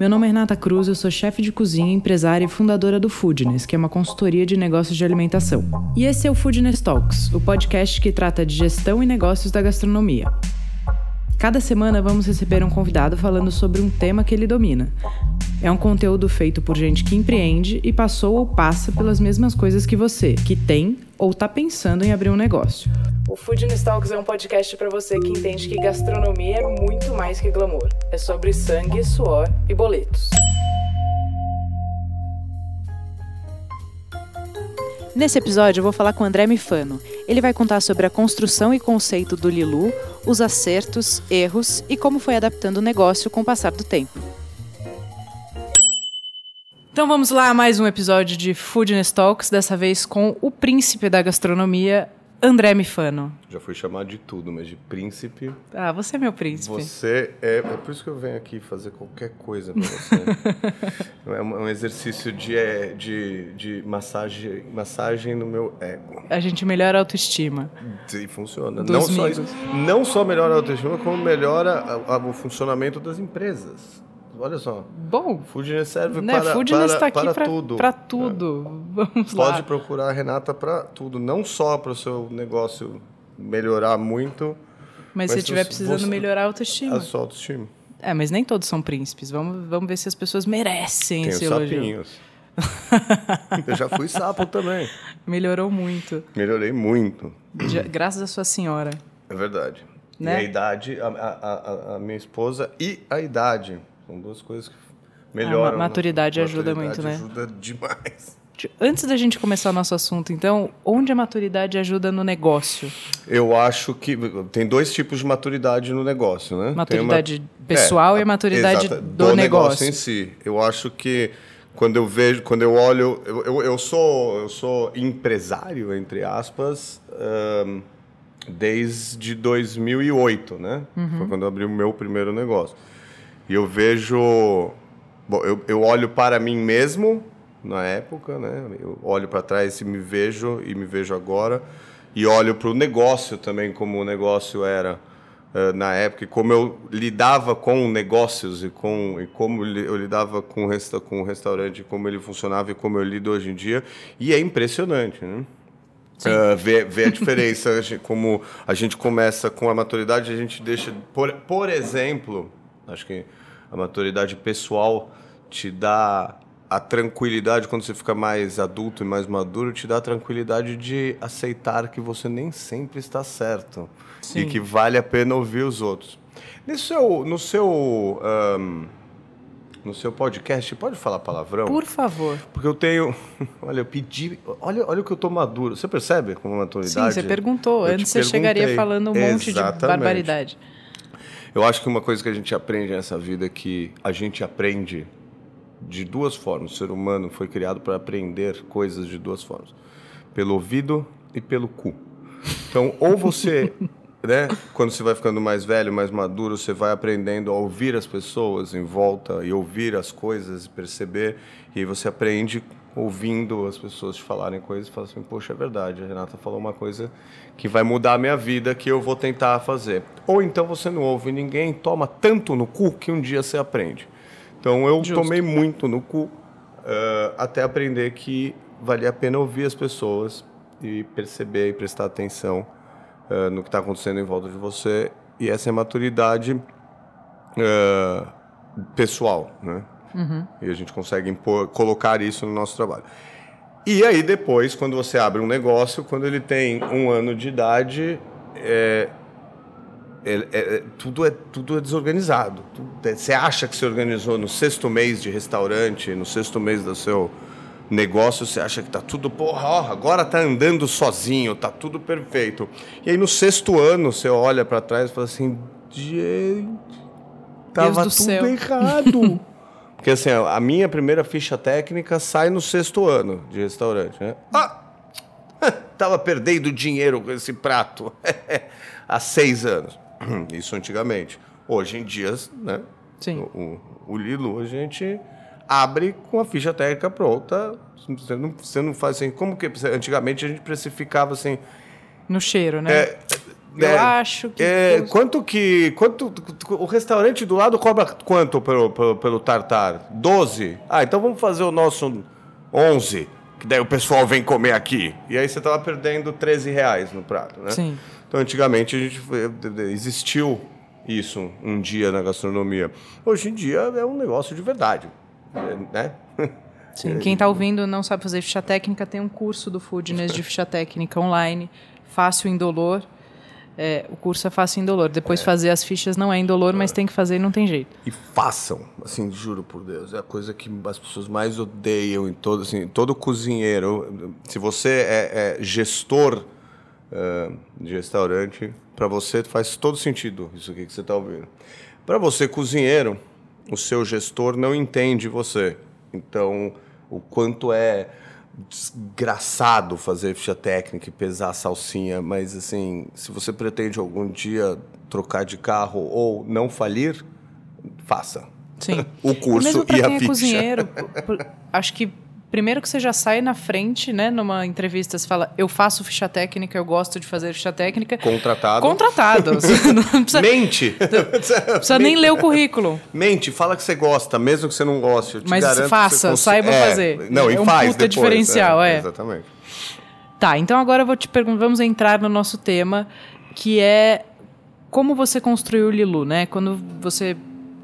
Meu nome é Renata Cruz, eu sou chefe de cozinha, empresária e fundadora do Foodness, que é uma consultoria de negócios de alimentação. E esse é o Foodness Talks, o podcast que trata de gestão e negócios da gastronomia. Cada semana vamos receber um convidado falando sobre um tema que ele domina. É um conteúdo feito por gente que empreende e passou ou passa pelas mesmas coisas que você, que tem ou está pensando em abrir um negócio. O Food Talks é um podcast para você que entende que gastronomia é muito mais que glamour. É sobre sangue, suor e boletos. Nesse episódio eu vou falar com André Mifano. Ele vai contar sobre a construção e conceito do Lilu, os acertos, erros e como foi adaptando o negócio com o passar do tempo. Então vamos lá mais um episódio de Foodness Talks, dessa vez com o príncipe da gastronomia, André Mifano. Já fui chamado de tudo, mas de príncipe. Ah, você é meu príncipe. Você é. É por isso que eu venho aqui fazer qualquer coisa pra você. é um exercício de, é, de, de massagem, massagem no meu ego. A gente melhora a autoestima. E funciona. não só, isso, não só melhora a autoestima, como melhora a, a, o funcionamento das empresas. Olha só. Bom. Foodness serve né? para, Foodness para, tá para pra, tudo. Para tudo. É. Vamos Pode lá. procurar a Renata para tudo. Não só para o seu negócio melhorar muito. Mas, mas se estiver precisando você, melhorar a autoestima. A sua autoestima. É, mas nem todos são príncipes. Vamos, vamos ver se as pessoas merecem Tem esse os sapinhos. Eu já fui sapo também. Melhorou muito. Melhorei muito. graças à sua senhora. É verdade. Né? E a idade, a, a, a minha esposa e a idade são duas coisas que melhoram. A maturidade ajuda maturidade muito, né? ajuda demais. Antes da gente começar o nosso assunto, então, onde a maturidade ajuda no negócio? Eu acho que tem dois tipos de maturidade no negócio, né? Maturidade uma... pessoal é, e a maturidade do, do negócio. negócio em si. Eu acho que quando eu vejo, quando eu olho, eu, eu, eu sou eu sou empresário entre aspas um, desde 2008, né? Uhum. Foi quando eu abri o meu primeiro negócio. E eu vejo. Bom, eu, eu olho para mim mesmo na época, né? Eu olho para trás e me vejo, e me vejo agora. E olho para o negócio também, como o negócio era uh, na época, e como eu lidava com negócios e, com, e como eu lidava com, resta, com o restaurante, como ele funcionava e como eu lido hoje em dia. E é impressionante, né? Uh, ver, ver a diferença, como a gente começa com a maturidade, a gente deixa. Por, por exemplo, acho que a maturidade pessoal te dá a tranquilidade quando você fica mais adulto e mais maduro, te dá a tranquilidade de aceitar que você nem sempre está certo Sim. e que vale a pena ouvir os outros. No seu, no seu, um, no seu podcast, pode falar palavrão? Por favor. Porque eu tenho, olha, eu pedi, olha, olha o que eu tô maduro. Você percebe como maturidade? Sim, você perguntou. Eu Antes você chegaria falando um monte de barbaridade. Eu acho que uma coisa que a gente aprende nessa vida é que a gente aprende de duas formas. O ser humano foi criado para aprender coisas de duas formas: pelo ouvido e pelo cu. Então, ou você, né, quando você vai ficando mais velho, mais maduro, você vai aprendendo a ouvir as pessoas em volta e ouvir as coisas e perceber, e aí você aprende ouvindo as pessoas te falarem coisas e fala assim, poxa, é verdade, a Renata falou uma coisa que vai mudar a minha vida, que eu vou tentar fazer. Ou então você não ouve ninguém, toma tanto no cu que um dia você aprende. Então eu Justo. tomei muito no cu uh, até aprender que valia a pena ouvir as pessoas e perceber e prestar atenção uh, no que está acontecendo em volta de você. E essa é maturidade uh, pessoal, né? Uhum. E a gente consegue impor, colocar isso no nosso trabalho. E aí depois, quando você abre um negócio, quando ele tem um ano de idade, é, é, é, tudo, é, tudo é desorganizado. É, você acha que se organizou no sexto mês de restaurante, no sexto mês do seu negócio, você acha que está tudo, porra, ó, agora está andando sozinho, está tudo perfeito. E aí no sexto ano você olha para trás e fala assim, gente, tava tudo céu. errado. Porque assim, a minha primeira ficha técnica sai no sexto ano de restaurante, né? Ah! Tava perdendo dinheiro com esse prato há seis anos. Isso antigamente. Hoje em dia, né? Sim. O, o, o Lilo, a gente abre com a ficha técnica pronta. Você não, você não faz assim. Como que. Antigamente a gente precificava assim. No cheiro, né? É, Eu é, acho que. É, quanto que. Quanto, o restaurante do lado cobra quanto pelo, pelo, pelo tartar? 12? Ah, então vamos fazer o nosso 11. Que daí o pessoal vem comer aqui. E aí você estava perdendo 13 reais no prato, né? Sim. Então, antigamente, a gente existiu isso um dia na gastronomia. Hoje em dia é um negócio de verdade, né? Sim, quem está ouvindo não sabe fazer ficha técnica, tem um curso do Foodness de ficha técnica online, fácil indolor. É, o curso é fácil e indolor. Depois é. fazer as fichas não é indolor, mas tem que fazer e não tem jeito. E façam, assim, juro por Deus. É a coisa que as pessoas mais odeiam em todo, assim, todo cozinheiro. Se você é, é gestor uh, de restaurante, para você faz todo sentido isso aqui que você está ouvindo. Para você, cozinheiro, o seu gestor não entende você. Então, o quanto é desgraçado fazer ficha técnica e pesar a salsinha, mas assim, se você pretende algum dia trocar de carro ou não falir, faça. Sim. o curso e, e a quem ficha. É cozinheiro, acho que primeiro que você já sai na frente, né? Numa entrevista, você fala, eu faço ficha técnica, eu gosto de fazer ficha técnica. Contratado. Contratado. precisa, Mente. Não precisa nem ler o currículo. Mente, fala que você gosta, mesmo que você não goste. Eu te Mas faça, cons... saiba é, fazer. Não, é e um faz puta depois, diferencial, é, é. Exatamente. Tá, então agora eu vou te perguntar, vamos entrar no nosso tema, que é como você construiu o Lilu, né? Quando você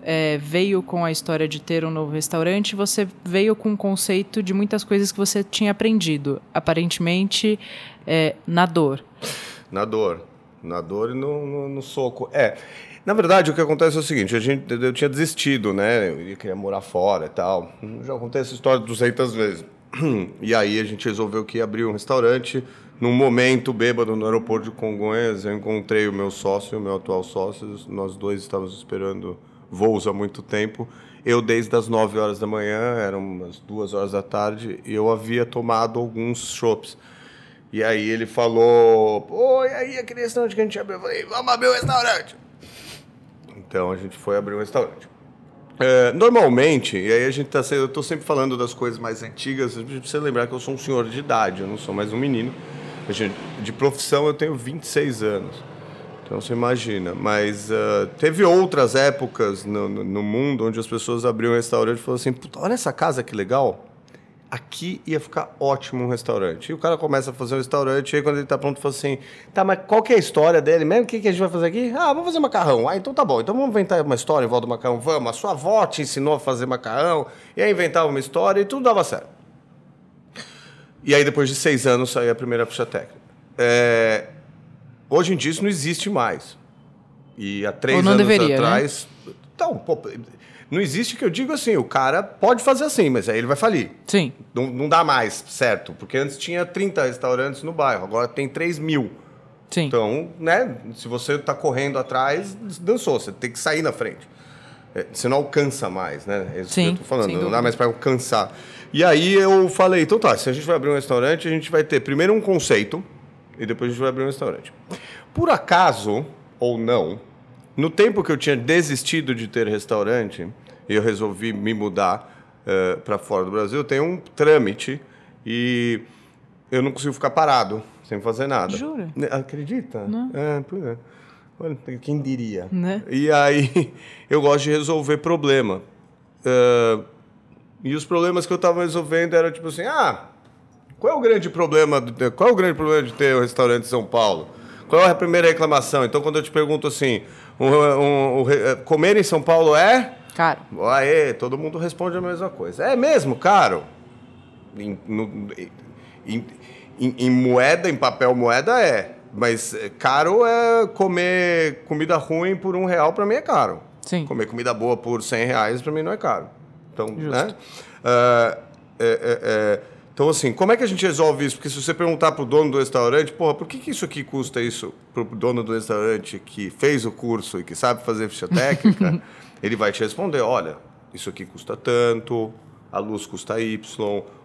é, veio com a história de ter um novo restaurante, você veio com o conceito de muitas coisas que você tinha aprendido, aparentemente é, na dor. Na dor. Na dor e no, no, no, soco. É. Na verdade, o que acontece é o seguinte: a gente, eu tinha desistido, né? Eu queria morar fora e tal. Já contei essa história 200 vezes. E aí a gente resolveu que ia abrir um restaurante. Num momento bêbado no aeroporto de Congonhas, eu encontrei o meu sócio, o meu atual sócio. Nós dois estávamos esperando voos há muito tempo. Eu, desde as 9 horas da manhã, eram umas 2 horas da tarde, e eu havia tomado alguns chopps. E aí ele falou: Oi, aí aquele restaurante que a gente abriu? Eu falei: Vamos abrir um restaurante. Então a gente foi abrir um restaurante. É, normalmente, e aí a gente tá eu estou sempre falando das coisas mais antigas, a gente precisa lembrar que eu sou um senhor de idade, eu não sou mais um menino. De profissão eu tenho 26 anos. Então você imagina. Mas uh, teve outras épocas no, no, no, mundo onde as pessoas abriam um restaurante e falavam assim: olha essa casa que legal. Aqui ia ficar ótimo um restaurante. E o cara começa a fazer um restaurante, e aí quando ele está pronto, fala assim: tá, mas qual que é a história dele mesmo? O que, que a gente vai fazer aqui? Ah, vamos fazer macarrão. Ah, então tá bom. Então vamos inventar uma história em volta do macarrão. Vamos. A sua avó te ensinou a fazer macarrão, e aí inventava uma história e tudo dava certo. E aí depois de seis anos saiu a primeira ficha técnica. É, Hoje em dia isso não existe mais. E há três anos deveria, né? atrás. Né? Então, pô, não existe que eu digo assim, o cara pode fazer assim, mas aí ele vai falir. Sim. Não, não dá mais, certo? Porque antes tinha 30 restaurantes no bairro, agora tem 3 mil. Sim. Então, né, se você está correndo atrás, dançou, você tem que sair na frente. É, você não alcança mais, né? É isso sim, que eu tô falando, não dá mais para alcançar. E aí eu falei, então tá, se a gente vai abrir um restaurante, a gente vai ter primeiro um conceito, e depois a gente vai abrir um restaurante. Por acaso, ou não, no tempo que eu tinha desistido de ter restaurante, e eu resolvi me mudar uh, eh, para fora do Brasil, tem um trâmite e eu não consigo ficar parado sem fazer nada. Jura? Acredita? Não. É, pois é. Olha, quem diria? Né? E aí eu gosto de resolver problema. Uh, e os problemas que eu estava resolvendo eram tipo assim, ah, qual é o grande problema? Qual é o grande problema de ter um restaurante em São Paulo? Qual é a primeira reclamação? Então, quando eu te pergunto assim, um, um, é, comer em São Paulo é? Caro. Aê, todo mundo responde a mesma coisa. É mesmo, caro? Em, no, em, em, em moeda, em papel moeda é. Mas caro é comer comida ruim por um real, para mim é caro. Sim. Comer comida boa por 100 reais, para mim não é caro. Então, Justo. né? Uh, é, é, é então, assim, como é que a gente resolve isso? Porque se você perguntar para o dono do restaurante, porra, por que, que isso aqui custa isso para o dono do restaurante que fez o curso e que sabe fazer ficha técnica, ele vai te responder, olha, isso aqui custa tanto, a luz custa Y,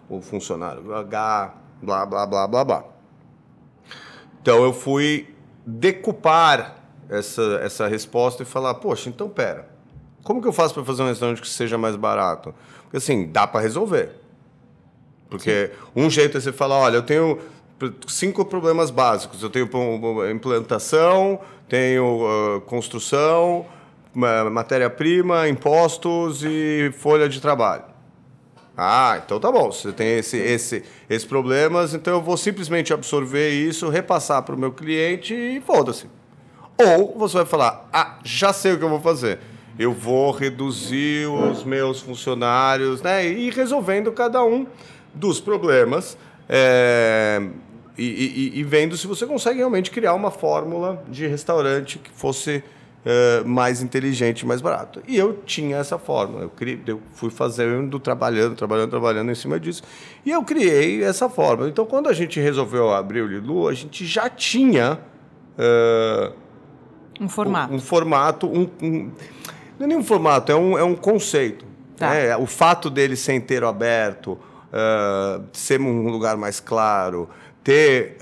o funcionário H, blá, blá, blá, blá, blá. Então, eu fui decupar essa, essa resposta e falar, poxa, então pera, como que eu faço para fazer um restaurante que seja mais barato? Porque, assim, dá para resolver porque Sim. um jeito é você falar, olha, eu tenho cinco problemas básicos. Eu tenho implantação, tenho uh, construção, matéria-prima, impostos e folha de trabalho. Ah, então tá bom. Você tem esse, esse, esses problemas, então eu vou simplesmente absorver isso, repassar para o meu cliente e foda-se. Ou você vai falar: ah, já sei o que eu vou fazer. Eu vou reduzir os meus funcionários, né? E ir resolvendo cada um dos problemas. É, e, e, e, vendo se você consegue realmente criar uma fórmula de restaurante que fosse uh, mais inteligente, mais barato. E eu tinha essa fórmula. Eu, criei, eu fui fazendo, trabalhando, trabalhando, trabalhando em cima disso. E eu criei essa fórmula. Então, quando a gente resolveu abrir o Lilu, a gente já tinha. Uh, um formato. Um, um formato. Um, um, não é nem um formato, é um, é um conceito. Tá. Né? O fato dele ser inteiro aberto, ser um lugar mais claro, ter.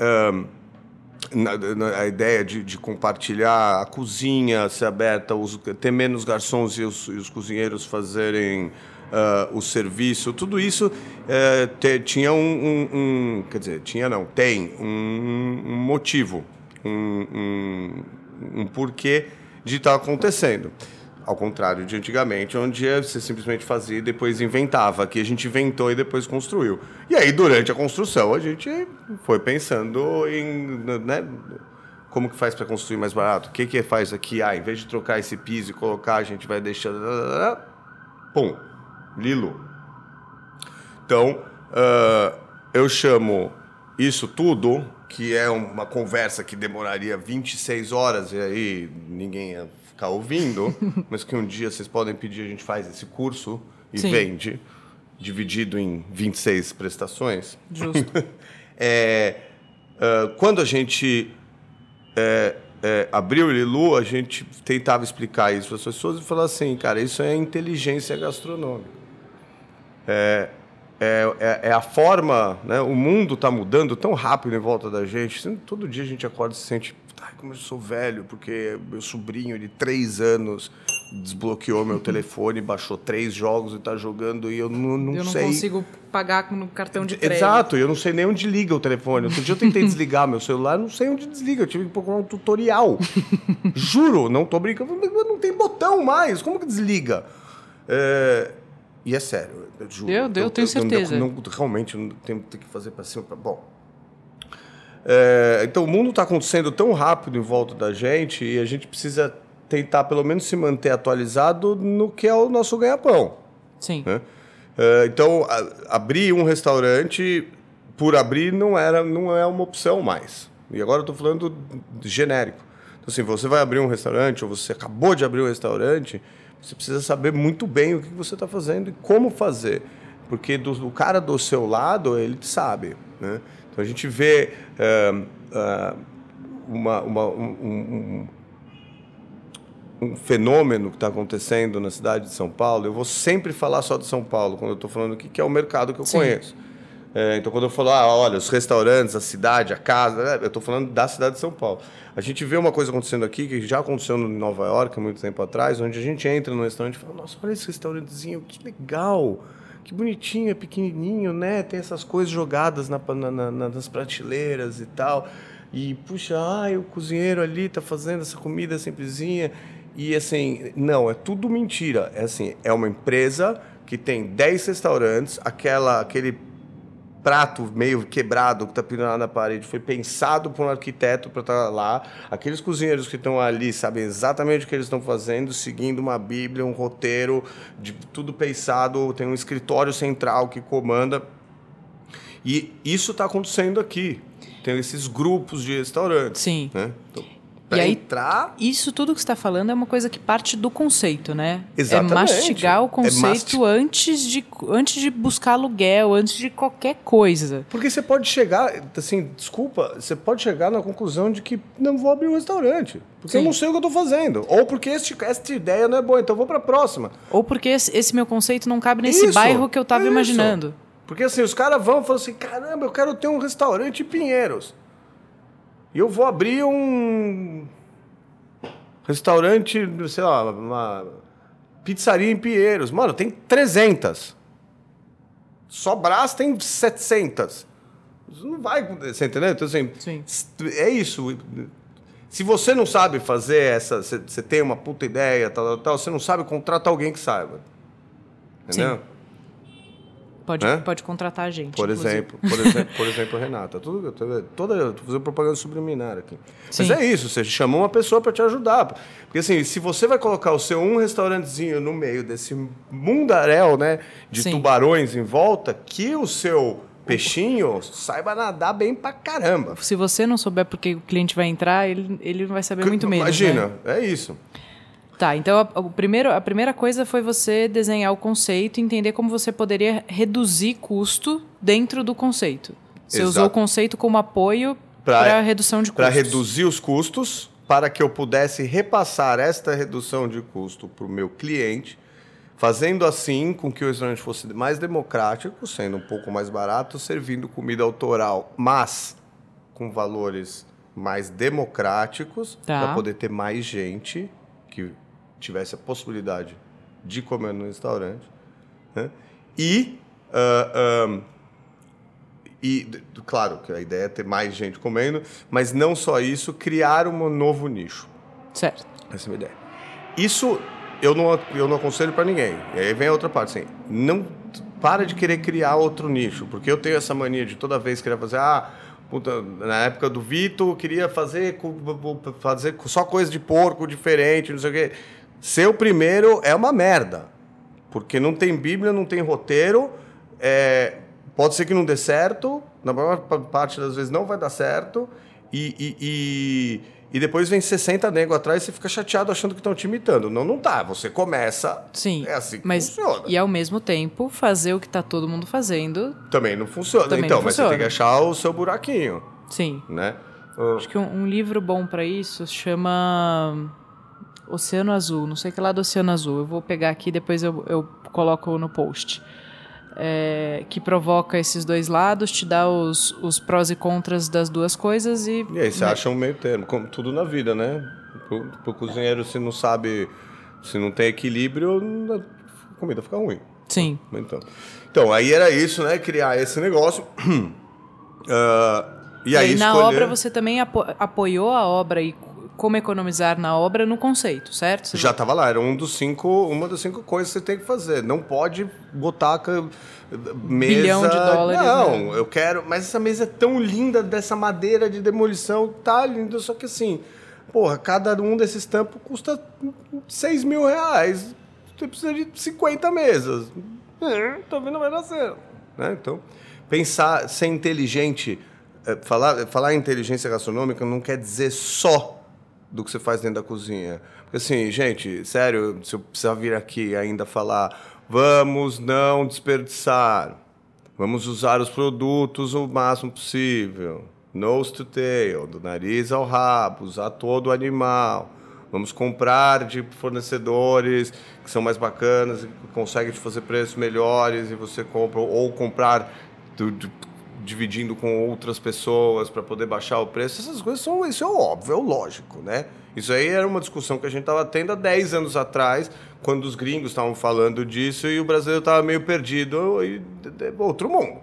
Na, na, a ideia de, de, compartilhar a cozinha ser aberta, os, ter menos garçons e os, e os cozinheiros fazerem uh, o serviço, tudo isso uh, tinha um, um, um, Quer dizer, tinha não, tem um, um motivo, um, um, porquê de estar tá acontecendo. Ao contrário de antigamente, onde você simplesmente fazia e depois inventava. Aqui a gente inventou e depois construiu. E aí, durante a construção, a gente foi pensando em. Né, como que faz para construir mais barato? O que, que faz aqui? Ah, em vez de trocar esse piso e colocar, a gente vai deixando. Pum! Lilo. Então, uh, eu chamo isso tudo, que é uma conversa que demoraria 26 horas, e aí ninguém ia ficar ouvindo, mas que um dia vocês podem pedir, a gente faz esse curso e Sim. vende, dividido em 26 prestações. Justo. é, uh, quando a gente é, é, abriu o Lilu, a gente tentava explicar isso para as pessoas e falar assim, cara, isso é inteligência gastronômica. É, é, é, é, a forma, né? o mundo está mudando tão rápido em volta da gente. Todo dia a gente acorda e se sente como eu sou velho, porque meu sobrinho de três anos desbloqueou meu telefone, baixou três jogos e está jogando e eu não, não, eu não sei. Eu não consigo pagar no cartão de crédito. Exato, eu não sei nem onde liga o telefone. Outro dia eu tentei desligar meu celular, não sei onde desliga. Eu tive que procurar um tutorial. Juro, não tô brincando. Não tem botão mais. Como que desliga? É... E é sério, eu juro. Eu, eu, eu tenho certeza. Não, não, realmente não tenho que fazer para cima. Pra... Bom, é, então o mundo está acontecendo tão rápido em volta da gente e a gente precisa tentar pelo menos se manter atualizado no que é o nosso ganha-pão. Sim. Né? É, então a, abrir um restaurante por abrir não era não é uma opção mais. E agora eu estou falando genérico. Então assim, você vai abrir um restaurante ou você acabou de abrir um restaurante, você precisa saber muito bem o que você está fazendo e como fazer, porque do, o cara do seu lado ele sabe, né? Então a gente vê uh, uh, uma, uma, um, um, um, fenômeno que está acontecendo na cidade de São Paulo. Eu vou sempre falar só de São Paulo quando eu estou falando aqui, que é o mercado que eu Sim. conheço. É, então, quando eu falo, ah, olha, os restaurantes, a cidade, a casa, eu estou falando da cidade de São Paulo. A gente vê uma coisa acontecendo aqui, que já aconteceu em Nova York há muito tempo atrás, onde a gente entra no restaurante e fala, nossa, olha esse restaurantezinho, que legal que bonitinho, é pequenininho, né? Tem essas coisas jogadas na, na, na, nas prateleiras e tal. E, puxa, ai, o cozinheiro ali tá fazendo essa comida simplesinha. E, assim, não, é tudo mentira. É assim, é uma empresa que tem 10 restaurantes, aquela, aquele prato meio quebrado que está pendurado na parede foi pensado por um arquiteto para estar tá lá. Aqueles cozinheiros que estão ali sabem exatamente o que eles estão fazendo, seguindo uma bíblia, um roteiro, de tudo pensado. Tem um escritório central que comanda. E isso está acontecendo aqui. Tem esses grupos de restaurantes. Sim. Né? Então, e aí, entrar. Isso tudo que você está falando é uma coisa que parte do conceito, né? Exatamente. É mastigar o conceito é antes, de, antes de buscar aluguel, antes de qualquer coisa. Porque você pode chegar, assim, desculpa, você pode chegar na conclusão de que não vou abrir um restaurante. Porque Sim. eu não sei o que eu estou fazendo. Ou porque este, esta ideia não é boa, então eu vou para a próxima. Ou porque esse, esse, meu conceito não cabe nesse isso, bairro que eu estava imaginando. Porque assim, os caras vão e falam assim: caramba, eu quero ter um restaurante em Pinheiros. E eu vou abrir um restaurante, sei lá, uma pizzaria em Pinheiros. Mano, tem 300. Só Brás tem 700. Isso não vai acontecer, você entendeu? Então, assim, Sim. é isso. Se você não sabe fazer essa, você, você tem uma puta ideia, tal, tal, tal, você não sabe, contrata alguém que saiba. Entendeu? Sim. Pode, Hã? pode contratar a gente. Por inclusive. exemplo, por exemplo, por exemplo, Renata, tudo, toda, eu tô fazendo propaganda subliminar aqui. Mas Sim. é isso, você chamou uma pessoa para te ajudar. Porque assim, se você vai colocar o seu um restaurantezinho no meio desse mundaréu, né, de Sim. tubarões em volta, que o seu peixinho saiba nadar bem pra caramba. Se você não souber porque o cliente vai entrar, ele, ele vai saber muito menos. Imagina, né? é isso. Tá, então a, o primeiro, a primeira coisa foi você desenhar o conceito e entender como você poderia reduzir custo dentro do conceito. Você Exato. usou o conceito como apoio para redução de custos. Para reduzir os custos, para que eu pudesse repassar esta redução de custo para o meu cliente, fazendo assim com que o restaurante fosse mais democrático, sendo um pouco mais barato, servindo comida autoral, mas com valores mais democráticos, Tá. para poder ter mais gente que tivesse a possibilidade de comer no restaurante. né? E ah, ahn, e, d- d- claro, que a ideia é ter mais gente comendo, mas não só isso, criar um novo nicho. Certo. Essa é a minha ideia. Isso eu não, eu não aconselho para ninguém. E aí vem a outra parte, assim, não para de querer criar outro nicho, porque eu tenho essa mania de toda vez querer fazer, ah, puta, na época do Vitor, queria fazer, fazer só coisa de porco diferente, não sei o quê. Ser o primeiro é uma merda, porque não tem Bíblia, não tem roteiro, é, pode ser que não dê certo, na maior pa- parte das vezes não vai dar certo, e, e, e, e depois vem 60 nego atrás e você fica chateado achando que estão te imitando. Não, não tá. Você começa. Sim. É assim que mas, funciona. E ao mesmo tempo, fazer o que está todo mundo fazendo. Também não funciona. Também então, não mas você funciona. tem que achar o seu buraquinho, Sim. né? Acho que um, um livro bom para isso chama Oceano Azul. Não sei que lá do Oceano Azul. Eu vou pegar aqui depois eu, eu coloco no post. É, que provoca esses dois lados, te dá os, os prós e contras das duas coisas e. E aí você acha um meio termo, como tudo na vida, né? Pro, pro cozinheiro, se não sabe, se não tem equilíbrio, a comida fica ruim. Sim. Então, então aí era isso, né? Criar esse negócio. Ah, e E aí aí, na escolher- obra você também apo- apoiou a obra e como economizar na obra no conceito, certo? Você Já estava lá, era um dos cinco, uma das cinco coisas que você tem que fazer. Não pode botar mesa. Bilhão de dólares, Não, né? eu quero. Mas essa mesa é tão linda dessa madeira de demolição, tá lindo, só que assim, porra, cada um desses tampos custa 6 mil reais. Você precisa de 50 mesas. É, talvez não vai dar certo. Né? Então, pensar, ser inteligente, eh, falar, falar em inteligência gastronômica não quer dizer só do que você faz dentro da cozinha. Porque assim, gente, sério, se eu precisar vir aqui ainda falar, vamos não desperdiçar, vamos usar os produtos o máximo possível, nose to tail, do nariz ao rabo, usar todo o animal. Vamos comprar de fornecedores que são mais bacanas, que conseguem te fazer preços melhores e você compra, ou comprar do- do- dividindo com outras pessoas para poder baixar o preço. Essas coisas são, isso é óbvio, é lógico, né? Isso aí era uma discussão que a gente estava tendo há 10 anos atrás, quando os gringos estavam falando disso e o brasileiro estava meio perdido e outro mundo.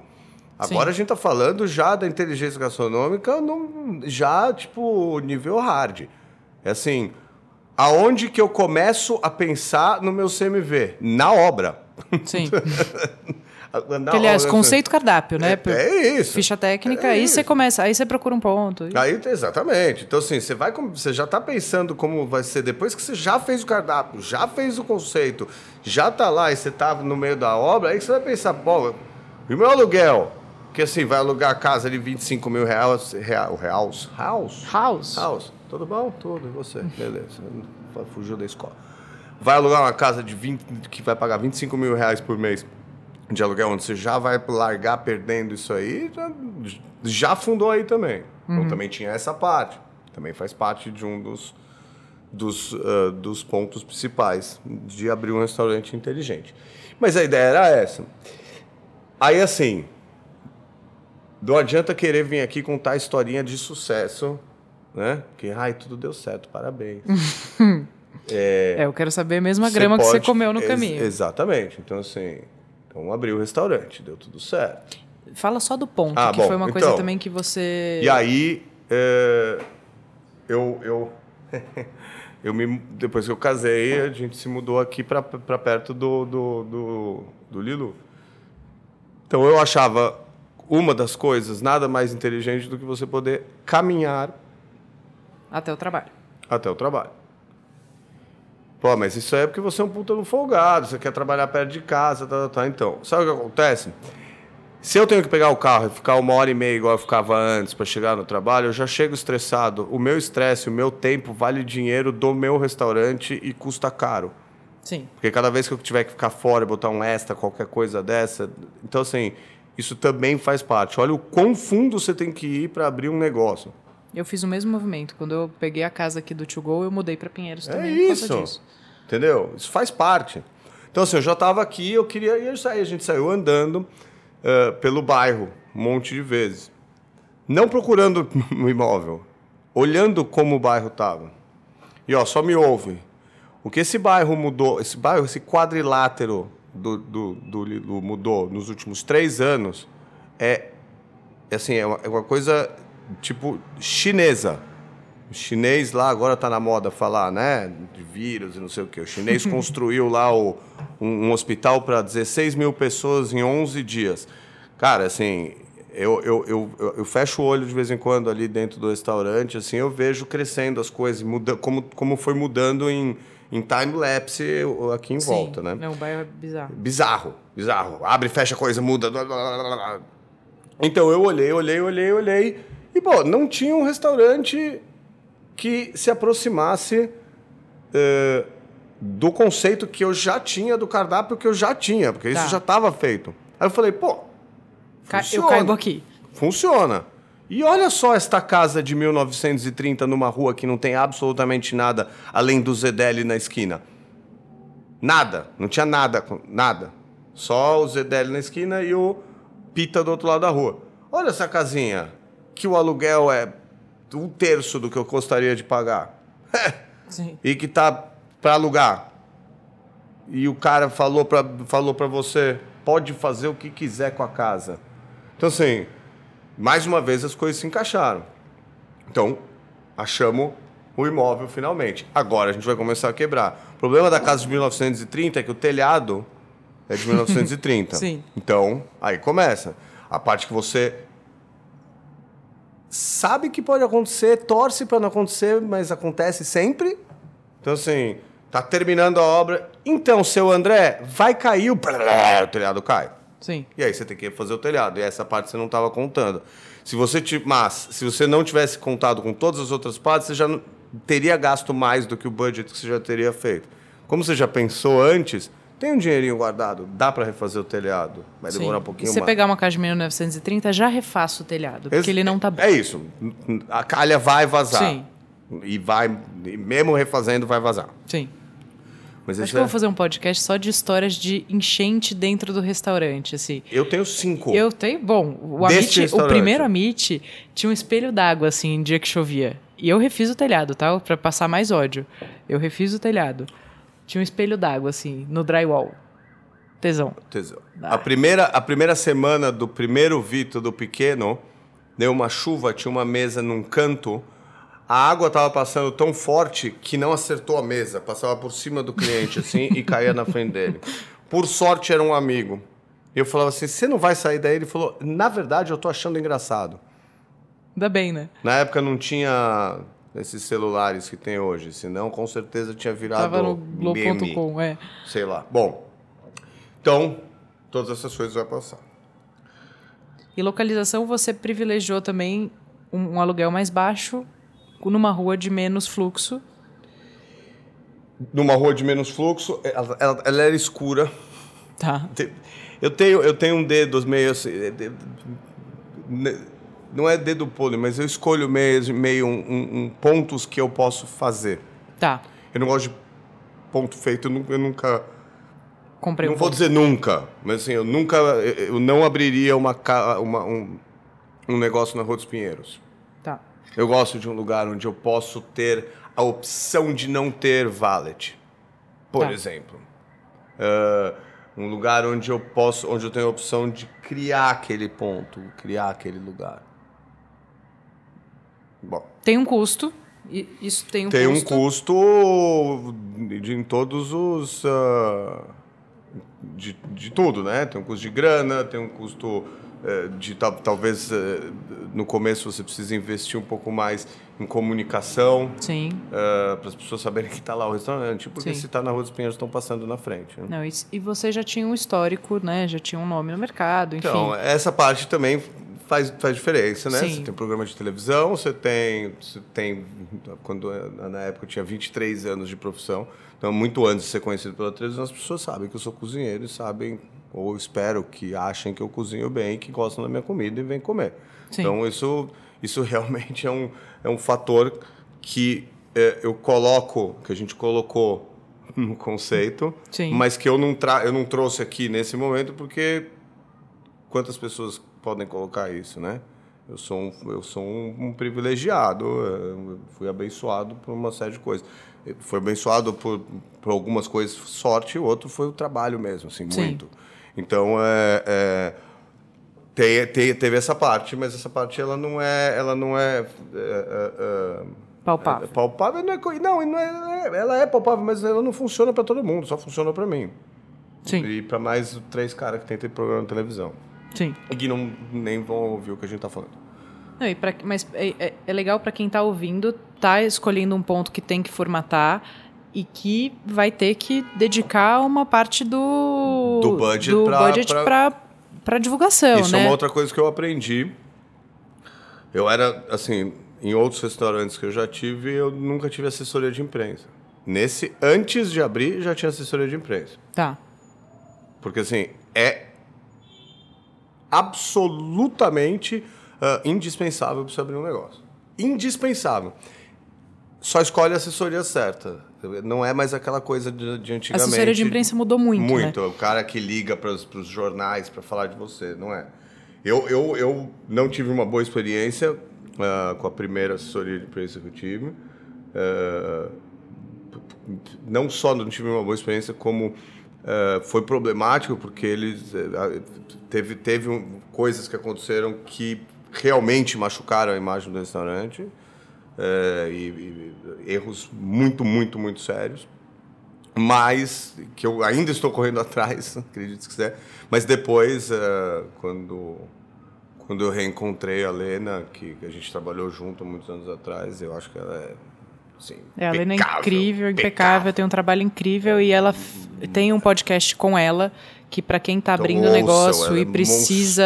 Agora Sim. a gente está falando já da inteligência gastronômica, num- já tipo nível hard. É assim, aonde que eu começo a pensar no meu CMV? Na obra. Sim. Na Que, aliás, obra, conceito cardápio, né? É, é isso. Ficha técnica, É aí isso. você começa, aí você procura um ponto. Aí, exatamente. Então, assim, você vai, você já está pensando como vai ser depois que você já fez o cardápio, já fez o conceito, já tá lá e você tá no meio da obra, aí você vai pensar, pô, e meu aluguel? Que assim, vai alugar a casa de 25 mil reais, real, reals, house, House. house, tudo bom? Tudo, e você? Beleza, fugiu da escola. Vai alugar uma casa de 20, que vai pagar 25 mil reais por mês de aluguel, onde você já vai largar perdendo isso aí, já, já fundou aí também. Então também tinha essa parte. Também faz parte de um dos, dos, ah, dos pontos principais de abrir um restaurante inteligente. Mas a ideia era essa. Aí assim, não adianta querer vir aqui contar a historinha de sucesso, né? Que, ai, tudo deu certo, parabéns. É, eu quero saber a mesma Você grama que você pode- comeu no ex- caminho. Exatamente. Então, assim, então abriu o restaurante, deu tudo certo. Fala só do ponto, Ah, que bom, foi uma coisa então. também que você. E aí, é, eu, eu, eu me, depois que eu casei, a gente se mudou aqui para perto do, do, do, do Lilu. Então eu achava uma das coisas nada mais inteligente do que você poder caminhar Até o trabalho. até o trabalho. Pô, mas isso aí é porque você é um puta no folgado, você quer trabalhar perto de casa, tá, tá, tá. Então, sabe o que acontece? Se eu tenho que pegar o carro e ficar uma hora e meia igual eu ficava antes para chegar no trabalho, eu já chego estressado. O meu estresse, o meu tempo vale dinheiro do meu restaurante e custa caro. Sim. Porque cada vez que eu tiver que ficar fora e botar um extra, qualquer coisa dessa. Então, assim, isso também faz parte. Olha o quão fundo você tem que ir para abrir um negócio. Eu fiz o mesmo movimento. Quando eu peguei a casa aqui do To Go, eu mudei para Pinheiros É também causa isso. Entendeu? Isso faz parte. Então, assim, eu já estava aqui, eu queria ir sair. A gente saiu andando eh, pelo bairro um monte de vezes. Não procurando no imóvel, olhando como o bairro estava. E ó, só me ouve. O que esse bairro mudou, esse bairro, esse quadrilátero do, do, do Lilu mudou nos últimos três anos é, é assim, é uma, é uma coisa tipo chinesa. O chinês lá agora está na moda falar, né? De vírus e não sei o quê. O chinês construiu lá o, um, um hospital para 16 mil pessoas em 11 dias. Cara, assim, eu, eu, eu, eu, fecho o olho de vez em quando ali dentro do restaurante, assim, eu vejo crescendo as coisas, muda, como, como foi mudando em, em time-lapse aqui em Sim. volta, né? Não, o bairro é bizarro. Bizarro, bizarro. Abre, fecha coisa, muda. blá, blá, blá. Então eu olhei, olhei, olhei, olhei. E, pô, não tinha um restaurante que se aproximasse eh, do conceito que eu já tinha, do cardápio que eu já tinha, porque Tá. isso já estava feito. Aí eu falei, pô, Ca- Eu funciona. caibo aqui. Funciona. E olha só esta casa de 1930 numa rua que não tem absolutamente nada além do Zedeli na esquina. Nada. Não tinha nada. Nada. Só o Zedeli na esquina e o Pita do outro lado da rua. Olha essa casinha. Que o aluguel é um terço do que eu gostaria de pagar. E que tá para alugar. E o cara falou para falou você, pode fazer o que quiser com a casa. Então assim, mais uma vez as coisas se encaixaram. Então, achamos o imóvel finalmente. Agora a gente vai começar a quebrar. O problema da casa de 1930 é que o telhado é de 1930. Sim. Então, aí começa. A parte que você sabe que pode acontecer, torce para não acontecer, mas acontece sempre. Então, assim, tá terminando a obra. Então, seu André, vai cair o. O telhado cai. Sim. E aí você tem que fazer o telhado. E essa parte você não estava contando. Se você ti- Mas, se você não tivesse contado com todas as outras partes, você já teria gasto mais do que o budget que você já teria feito. Como você já pensou antes, tem um dinheirinho guardado, dá para refazer o telhado. Vai Sim. demorar um E pouquinho você mais. pegar uma casa de 1930, já refaça o telhado, porque Esse- ele não tá bom. É isso. A calha vai vazar. Sim. E vai, e mesmo refazendo, vai vazar. Sim. Mas Acho que eu é- vou fazer um podcast só de histórias de enchente dentro do restaurante, assim. eu tenho cinco. Eu tenho, bom, o Amit, o primeiro Amit tinha um espelho d'água assim, em dia que chovia. E eu refiz o telhado, tá? Pra passar mais ódio. Eu refiz o telhado. Tinha um espelho d'água assim, no drywall. Tesão. Tesão. Vai. A primeira, a primeira semana do primeiro Vito do pequeno, deu uma chuva, tinha uma mesa num canto. A água estava passando tão forte que não acertou a mesa, passava por cima do cliente assim e caía na frente dele. Por sorte era um amigo. Eu falava assim: "Você não vai sair daí?" Ele falou: "Na verdade, eu tô achando engraçado." Ainda bem, né? Na época não tinha esses celulares que tem hoje, senão com certeza tinha virado Tava no Globo.com, é. sei lá. Bom, então todas essas coisas vai passar. E localização você privilegiou também um, um aluguel mais baixo numa rua de menos fluxo. Numa rua de menos fluxo, ela, ela- ela era escura. Tá. Eu tenho, eu tenho um dedo meio assim. Não é dedo podre, mas eu escolho meio, meio um, um- pontos que eu posso fazer. Tá. Eu não gosto de ponto feito, eu nunca. Comprei não um vou ponto. dizer nunca, mas assim, eu nunca. Eu não abriria uma, uma- um, um negócio na Rua dos Pinheiros. Tá. Eu gosto de um lugar onde eu posso ter a opção de não ter valet. Por Tá. exemplo. Ah, Um lugar onde eu posso, onde eu tenho a opção de criar aquele ponto, criar aquele lugar. Bom, Tem um custo. Isso tem um tem custo. um custo de, em todos os. ah, de, de tudo, né? Tem um custo de grana, tem um custo eh, de tal- talvez eh, no começo você precisa investir um pouco mais em comunicação Sim. para as pessoas saberem que está lá o restaurante, porque Sim. se está na Rua dos Pinheiros estão passando na frente. né? Não, e, e você já tinha um histórico, né? Já tinha um nome no mercado, enfim. Então, essa parte também faz, faz diferença, né? Sim. Você tem programa de televisão, você tem, você tem. Quando na época eu tinha 23 anos de profissão, então muito antes de ser conhecido pela televisão, as pessoas sabem que eu sou cozinheiro e sabem, ou espero que achem que eu cozinho bem, que gostam da minha comida e vêm comer. Sim. Então, isso, isso realmente é um, é um fator que é, eu coloco, que a gente colocou no conceito, Sim. mas que eu não, tra eu não trouxe aqui nesse momento porque quantas pessoas podem colocar isso, né? Eu sou um, eu sou um, um privilegiado, eu fui abençoado por uma série de coisas. Eu Fui abençoado por, por algumas coisas, sorte, e o outro foi o trabalho mesmo, assim, Sim. muito. Então, é, é, tem, tem- teve essa parte, mas essa parte ela não é, ela não é, é, é, é, Palpável. é palpável, não é, não, não é, ela é palpável, mas ela não funciona para todo mundo, só funciona para mim. Sim, E para mais três caras que tem programa de televisão. Sim. E que não, nem vão ouvir o que a gente tá falando. Não, pra, mas é, é- é legal para quem tá ouvindo, tá escolhendo um ponto que tem que formatar e que vai ter que dedicar uma parte do, Do budget pra divulgação, Isso né? é uma outra coisa que eu aprendi. Eu era, assim, em outros restaurantes que eu já tive, eu nunca tive assessoria de imprensa. Nesse, antes de abrir, já tinha assessoria de imprensa. Tá. Porque, assim, é absolutamente ah, indispensável para você abrir um negócio. Indispensável. Só escolhe a assessoria certa. Não é mais aquela coisa de, de A antigamente. assessoria de imprensa mudou muito, né? Muito. O cara que liga para os jornais para falar de você, não é? Eu, eu, eu não tive uma boa experiência ah, com a primeira assessoria de imprensa que eu tive. Ah, não só não tive uma boa experiência, como eh, foi problemático, porque eles eh, teve, teve um- coisas que aconteceram que realmente machucaram a imagem do restaurante. eh, e, e erros muito, muito, muito sérios. Mas, que eu ainda estou correndo atrás, acredite se quiser. Mas depois, quando, quando eu reencontrei a Lena, que, que a gente trabalhou junto muitos anos atrás, eu acho que ela é. Assim, É, a Lena é incrível, impecável, tem um trabalho incrível e ela tem um podcast com ela que para quem tá Então, abrindo ouçam, negócio e é precisa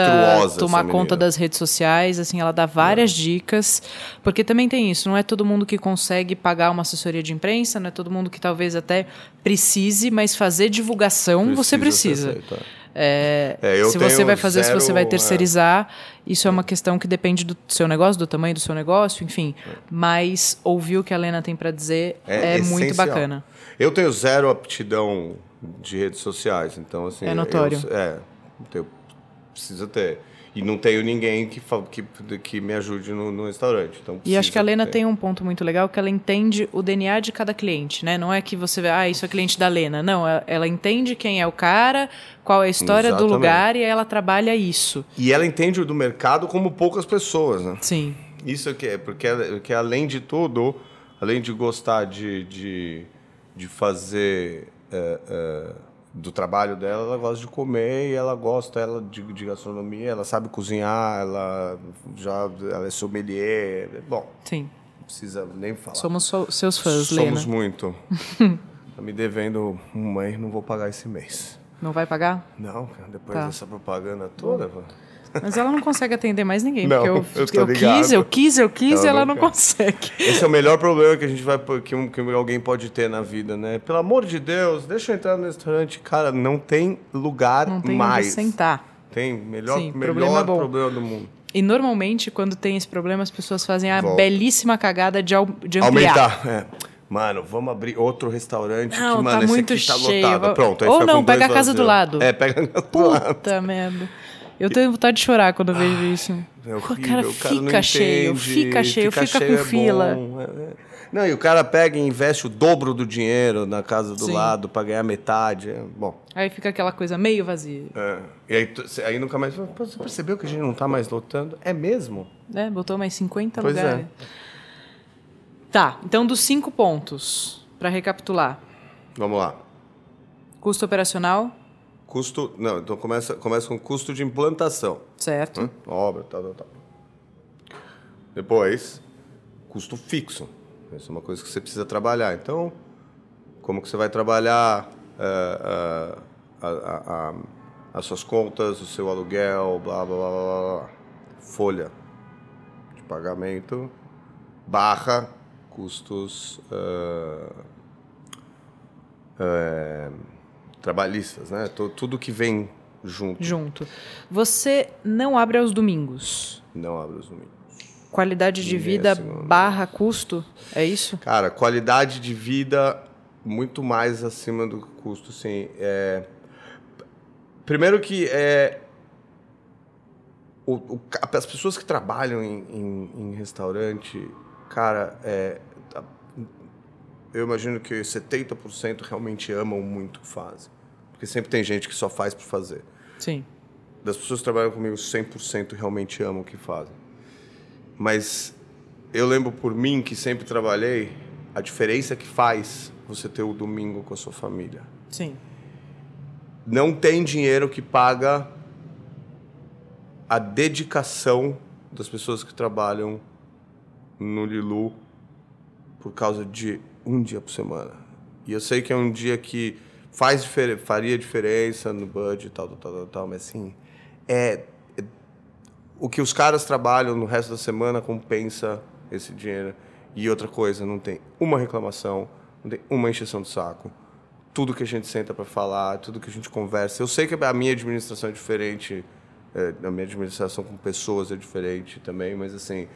tomar conta das redes sociais, assim, ela dá várias dicas, porque também tem isso, não é todo mundo que consegue pagar uma assessoria de imprensa, não é todo mundo que talvez até precise, mas fazer divulgação você Precisa precisa. É. É, É, se você vai fazer, se você vai zero, é. terceirizar, isso é uma questão que depende do seu negócio, do tamanho do seu negócio, enfim. Mas ouvir o que a Lena tem para dizer é, muito essencial. bacana. Eu tenho zero aptidão de redes sociais, então assim. É notório. Eu, é, eu preciso ter. E não tenho ninguém que, que, que me ajude no, no restaurante. Então E acho que a Lena ter. tem um ponto muito legal que ela entende o DNA de cada cliente, né? Não é que você vê, ah, isso é cliente da Lena. Não, ela- ela entende quem é o cara, qual é a história do Exatamente. lugar e ela trabalha isso. E ela entende o do mercado como poucas pessoas, né? Sim. Isso que é, porque, porque além de tudo, além de gostar de, de, de fazer é, é, do trabalho dela, ela gosta de comer e ela gosta ela de, de gastronomia, ela sabe cozinhar, ela já ela é sommelier. Bom, Sim. não precisa nem falar. Somos so- seus fãs, Somos Lena. muito. tá me devendo um mãe, não vou pagar esse mês. Não vai pagar? Não, depois Tá. dessa propaganda toda. pô. Mas ela não consegue atender mais ninguém. Não, porque eu, eu eu quis, eu quis, eu quis Ela e ela não não consegue. Esse é o melhor problema que a gente vai que, que alguém pode ter na vida, né? Pelo amor de Deus, deixa eu entrar no restaurante, cara, não tem lugar Não tem mais. onde sentar. Tem melhor Sim, melhor problema problema do mundo. E normalmente, quando tem esse problema, as pessoas fazem a Volta. belíssima cagada de, de ampliar. Aumentar, é. Mano, vamos abrir outro restaurante Não, que, mano, tá esse muito aqui tá cheio. lotado. Pronto, aí Ou não, pega a casa do lado. É, pega a casa do lado. Puta merda. Eu tenho vontade de chorar quando eu vejo isso. É horrível, cara, o não fica cheio, entende, fica cheio, fica, cheio com é fila. bom, é- é. Não, e o cara pega e investe o dobro do dinheiro na casa do Sim. lado para ganhar metade. É, bom, Aí fica aquela coisa meio vazia. é. E aí, aí nunca mais. Você percebeu que a gente não tá mais lotando? É mesmo? né? Botou mais 50 Pois é. lugares. Tá, então dos cinco pontos, para recapitular. Vamos lá. Custo operacional, Custo. Não, então começa, começa com custo de implantação. certo. né? Obra, tal, tal, tal. Depois, custo fixo. Isso é uma coisa que você precisa trabalhar. Então, como que você vai trabalhar eh, eh, a- a- a- as suas contas, o seu aluguel, blá, blá, blá, blá, blá. Folha de pagamento, barra, custos eh, trabalhistas, né? Tu- Tudo que vem junto. Junto. Você não abre aos domingos. Não abre os domingos. Qualidade de Ninguém vida barra custo, é isso? Cara, qualidade de vida muito mais acima do custo, sim. É... Primeiro que é... o- o as pessoas que trabalham em, em- em restaurante, cara, é... eu imagino que 70% realmente amam muito o que fazem. Porque sempre tem gente que só faz por fazer. Sim. das pessoas que trabalham comigo, 100% realmente amam o que fazem. Mas eu lembro por mim que sempre trabalhei, a diferença que faz você ter o domingo com a sua família. Sim. Não tem dinheiro que paga a dedicação das pessoas que trabalham no Lilu por causa de um dia por semana. E eu sei que é um dia que faz difer faria diferença no budget e tal, tal, tal, tal, mas assim, é, é- o que os caras trabalham no resto da semana compensa esse dinheiro. E outra coisa, não tem uma reclamação, não tem uma encheção de saco. Tudo que a gente senta para falar, tudo que a gente conversa. Eu sei que a minha administração é diferente, é, a minha administração com pessoas é diferente também, mas assim,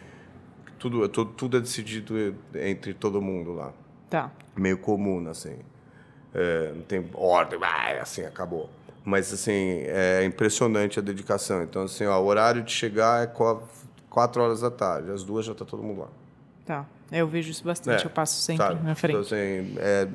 tudo, tudo, tudo é decidido entre todo mundo lá Tá. meio comum, assim. É, não tem ordem, assim, acabou. Mas, assim, é impressionante a dedicação. Então, assim, ó, o horário de chegar é qua- quatro horas da tarde. Às duas já está todo mundo lá. Tá. Eu vejo isso bastante, É, eu passo sempre sabe? na frente. Então, assim, é,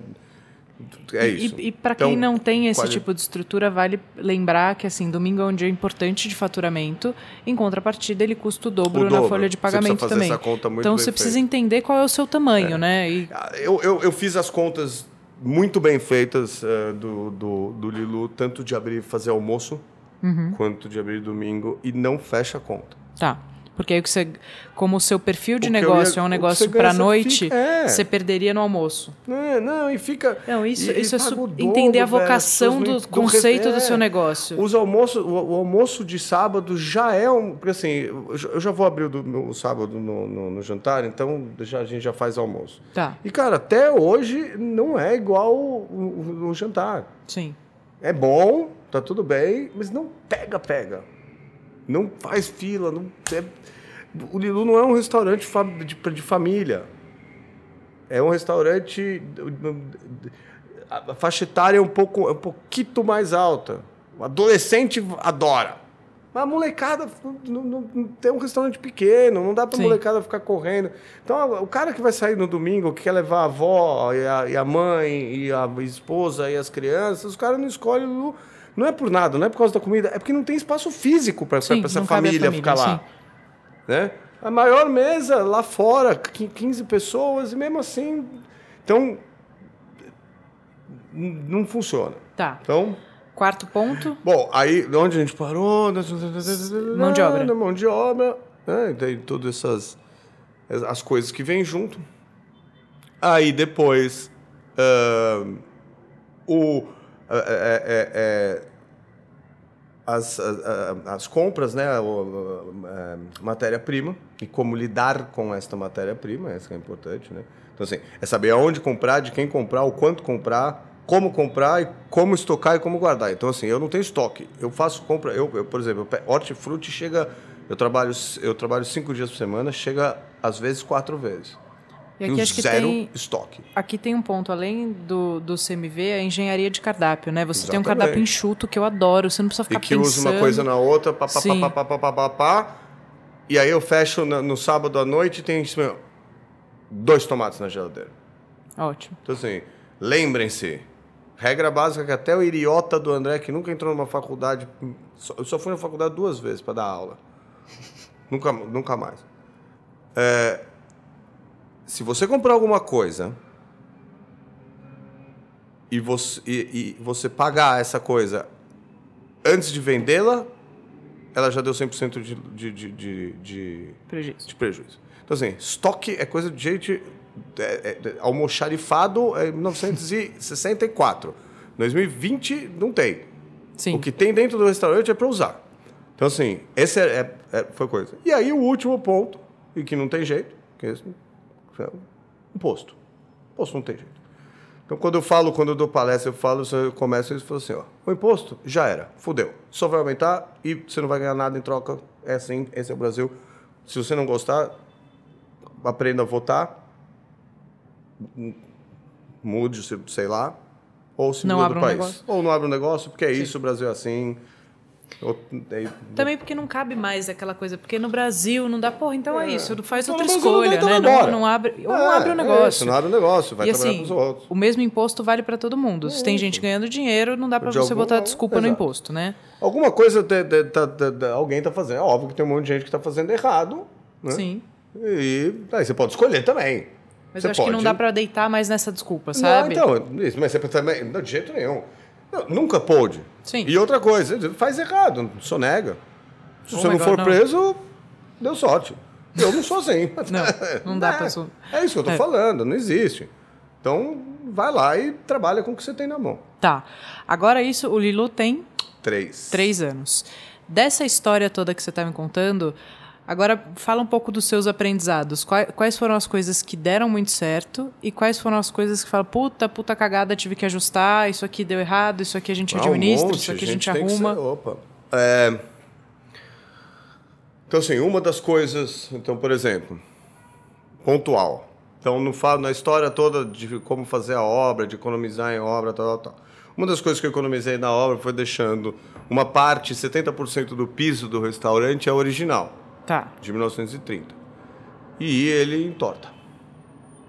é E- isso. E, e para Então, quem não tem esse quali- tipo de estrutura, vale lembrar que assim, domingo é um dia importante de faturamento, em contrapartida ele custa o dobro, O na dobro. folha de pagamento também. então bem você precisa feita. entender qual é o seu tamanho, né? E, Ah, Eu, eu, eu fiz as contas muito bem feitas eh, do, do, do Lilu, tanto de abrir e fazer almoço, Uhum. quanto de abrir domingo, e não fecha a conta. tá. Porque aí você, como o seu perfil de O negócio ia- é um negócio para noite, fica- é. você perderia no almoço. Não, não, e fica. Não, isso, e- isso e é o dobro, entender a velho, vocação pessoas do não- conceito é. do seu negócio. Os almoços, o, o almoço de sábado já é um. Porque assim, eu já- vou abrir o, do- o sábado no, no- no jantar, então já, a gente já faz almoço. Tá, E, cara, até hoje não é igual o jantar. sim. É bom, tá tudo bem, mas não pega, pega. Não faz fila. Não, é- o Lilu não é um restaurante de, de família. É um restaurante. A faixa etária é um, pouco, é um pouquinho mais alta. O adolescente adora. Mas a molecada não, não- não- tem um restaurante pequeno, não dá pra Sim. molecada ficar correndo. Então, o cara que vai sair no domingo, que quer levar a avó, e a, e a mãe, e a esposa, e as crianças, os caras não escolhem o Lulu. Não é por nada, não é por causa da comida, é porque não tem espaço físico para essa família, família, ficar lá. sim. Né? A maior mesa lá fora, qui- 15 pessoas, e mesmo assim. Então. Não funciona. Tá. Então. Quarto ponto. Bom, aí onde a gente parou? Mão de obra. Mão de obra. Né? Tem todas essas as coisas que vêm junto. Aí depois ahn, o é, é, é, é, as, as, as compras, né, é, matéria-prima e como lidar com esta matéria-prima, essa é importante, né? Então assim, é saber aonde comprar, de quem comprar, o quanto comprar, como comprar e como estocar e como guardar. Então assim, eu não tenho estoque. Eu faço compra, eu, eu, por exemplo, hortifruti chega, eu trabalho eu trabalho cinco dias por semana, chega às vezes quatro vezes. E aqui acho que zero tem, estoque. aqui tem um ponto, além do, do CMV, a engenharia de cardápio, né? Você tem um Exatamente. cardápio enxuto que eu adoro, você não precisa E ficar que pensando. usa uma coisa na outra, pá, pá, Sim. pá, pá, pá, pá, pá, pá. E aí eu fecho na- no sábado à noite e tem mesmo. dois tomates na geladeira. Ótimo. Então, assim, lembrem-se. Regra básica que até o idiota do André, que nunca entrou numa faculdade. só- Eu só fui na faculdade duas vezes para dar aula. nunca, nunca mais. É, se você comprar alguma coisa e você, e, e você pagar essa coisa antes de vendê-la, ela já deu 100% de, de, de, de, de, Prejuízo. de prejuízo. Então, assim, estoque é coisa de gente. É, é, almoxarifado é 1964. 2020 não tem. Sim. O que tem dentro do restaurante é para usar. Então, assim, esse é, é- é- foi coisa. E aí, o último ponto, e que não tem jeito, que é é imposto. Imposto não tem jeito. Então, quando eu falo, quando eu dou palestra, eu falo, eu começo e falo assim, ó, o imposto já era, fudeu. Só vai aumentar e você não vai ganhar nada em troca. É assim, esse é o Brasil. Se você não gostar, aprenda a votar, mude, se- sei lá, ou se Não muda do país. Ou não abre um negócio, porque é isso, o Brasil é assim. É- Também porque não cabe mais aquela coisa, porque no Brasil não dá, porra, então é, isso, faz Então, outra no não escolha, então né? Não, não abre, ou não É, abre o é negócio. isso, não abre o negócio, vai e trabalhar assim, pros outros. o mesmo imposto vale para todo mundo. Se tem gente ganhando dinheiro, não dá para você algum- botar desculpa no exato. imposto, né? Alguma coisa de- de- tá- de- alguém tá fazendo. É óbvio que tem um monte de gente que tá fazendo errado. Né? Sim. E aí você pode escolher também. Mas Você eu acho que não pode- dá para deitar mais nessa desculpa, Não, sabe? então, isso, mas você também. Não, de jeito nenhum. Não, nunca pôde. Sim. E outra coisa, faz errado, sonega. Se Oh você não God, for não. preso, deu sorte. Eu não sou assim. Não, não dá é, pra so- É isso que eu tô É. falando, não existe. Então, vai lá e trabalha com o que você tem na mão. Tá. Agora isso, o Lilu tem Três. três anos. Dessa história toda que você está me contando, agora fala um pouco dos seus aprendizados. Quais, foram as coisas que deram muito certo e quais foram as coisas que fala, puta, puta cagada, tive que ajustar, isso aqui deu errado, isso aqui a gente Ah, um administra, monte, isso aqui a gente, tem que arruma. ser- opa. É, Então, assim, uma das coisas. Então, por exemplo, pontual. Então, falo na história toda de como fazer a obra, de economizar em obra, tal, tal, tal. Uma das coisas que eu economizei na obra foi deixando uma parte, 70% do piso do restaurante é original, Tá. de 1930. E ele entorta.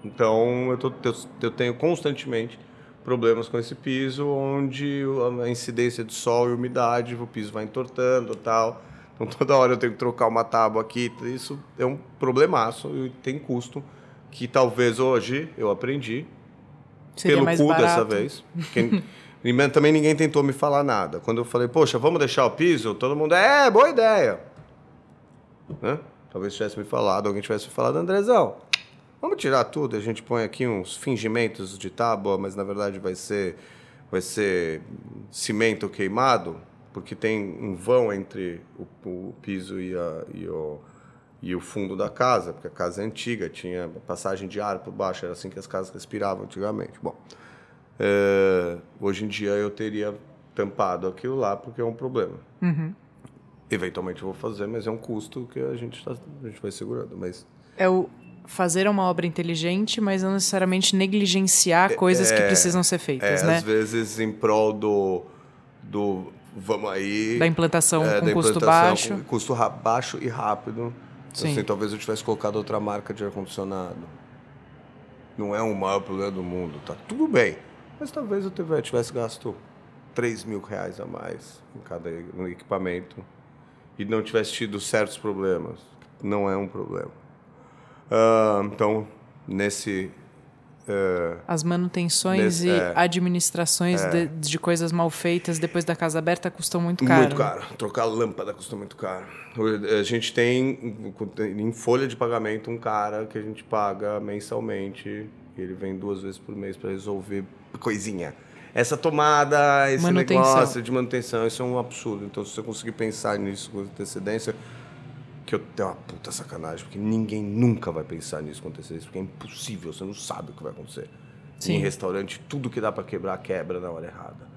Então, eu, tô- eu- eu tenho constantemente problemas com esse piso, onde a incidência de sol e umidade, o piso vai entortando e tal. Então, toda hora eu tenho que trocar uma tábua aqui. Isso é um problemaço e tem custo que talvez hoje eu aprendi Seria pelo cu barato. dessa vez. E também ninguém tentou me falar nada. Quando eu falei, poxa, vamos deixar o piso, todo mundo, é, boa ideia. Né? Talvez tivesse me falado, alguém tivesse falado, Andrezão, vamos tirar tudo, a gente põe aqui uns fingimentos de tábua, mas na verdade vai ser, vai ser cimento queimado, porque tem um vão entre o, o piso e, a, e o, e o fundo da casa, porque a casa é antiga, tinha passagem de ar por baixo, era assim que as casas respiravam antigamente. Bom, é, hoje em dia eu teria tampado aquilo lá porque é um problema. Eventualmente eu vou fazer, mas é um custo que a gente, tá, a gente vai segurando. Mas É o fazer uma obra inteligente, mas não necessariamente negligenciar coisas que precisam ser é, feitas, né? às vezes em prol do, do vamos aí... Da implantação é, com da custo implantação baixo. Com custo baixo e rápido. Sim. Assim, talvez eu tivesse colocado outra marca de ar-condicionado. Não é o maior problema do mundo, tá tudo bem. Mas talvez eu tivesse, gasto 3 mil reais a mais em cada equipamento e não tivesse tido certos problemas. Não é um problema. Ah, então, nesse As manutenções Nesse- e é. administrações de, de coisas mal feitas depois da casa aberta custam muito caro. Muito né? caro. Trocar lâmpada custa muito caro. A gente tem em folha de pagamento um cara que a gente paga mensalmente. Ele vem duas vezes por mês para resolver coisinha. Essa tomada, esse Manutenção. negócio de manutenção, isso é um absurdo. Então, se você conseguir pensar nisso com antecedência, que eu tenho uma puta sacanagem, porque ninguém nunca vai pensar nisso com antecedência, porque é impossível, você não sabe o que vai acontecer. Sim. Em restaurante, tudo que dá para quebrar, quebra na hora errada.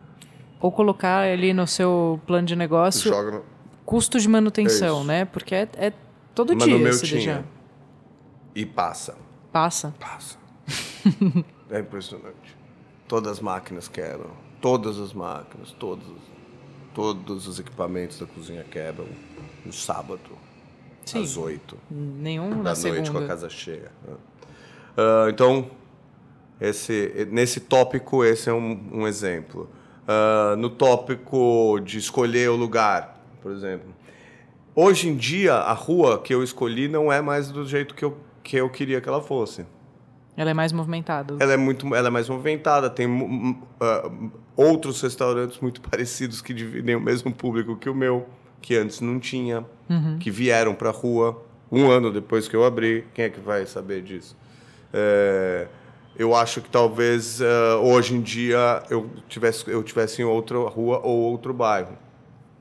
Ou colocar ali no seu plano de negócio Joga no... custo de manutenção, É né? Porque é, é todo Mas dia no meu esse tinha. deixar. E passa. Passa. Passa. é impressionante. Todas as máquinas quebram. Todas as máquinas, todos, todos os equipamentos da cozinha quebram no sábado, Sim. às oito Nenhum da na noite com a segunda. casa cheia. Uh, então, esse, nesse tópico, esse é um, um exemplo. Uh, no tópico de escolher o lugar, por exemplo. Hoje em dia, a rua que eu escolhi não é mais do jeito que eu, que eu queria que ela fosse. Ela é mais movimentada. Ela é muito, ela é mais movimentada. Tem uh, outros restaurantes muito parecidos que dividem o mesmo público que o meu, que antes não tinha, uhum. que vieram para a rua um ano depois que eu abri. Quem é que vai saber disso? É, eu acho que talvez uh, hoje em dia eu tivesse, eu tivesse em outra rua ou outro bairro.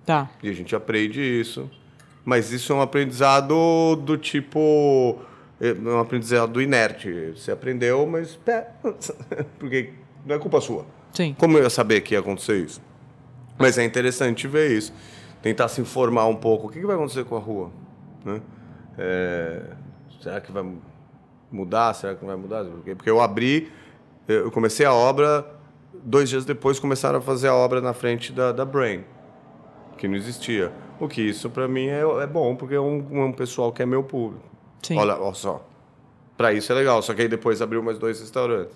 Tá. E a gente aprende isso. Mas isso é um aprendizado do tipo um aprendizado inerte. Você aprendeu, mas. Porque não é culpa sua. Sim. Como eu ia saber que ia acontecer isso? Mas é interessante ver isso. Tentar se informar um pouco. O que vai acontecer com a rua? Né? É... será que vai mudar? Será que não vai mudar? Porque eu abri, eu comecei a obra, dois dias depois começaram a fazer a obra na frente da, da Brain, que não existia. O que isso para mim é, é, bom, porque é um, um pessoal que é meu público. Sim. Olha, olha só. Para isso é legal. Só que aí depois abriu mais dois restaurantes.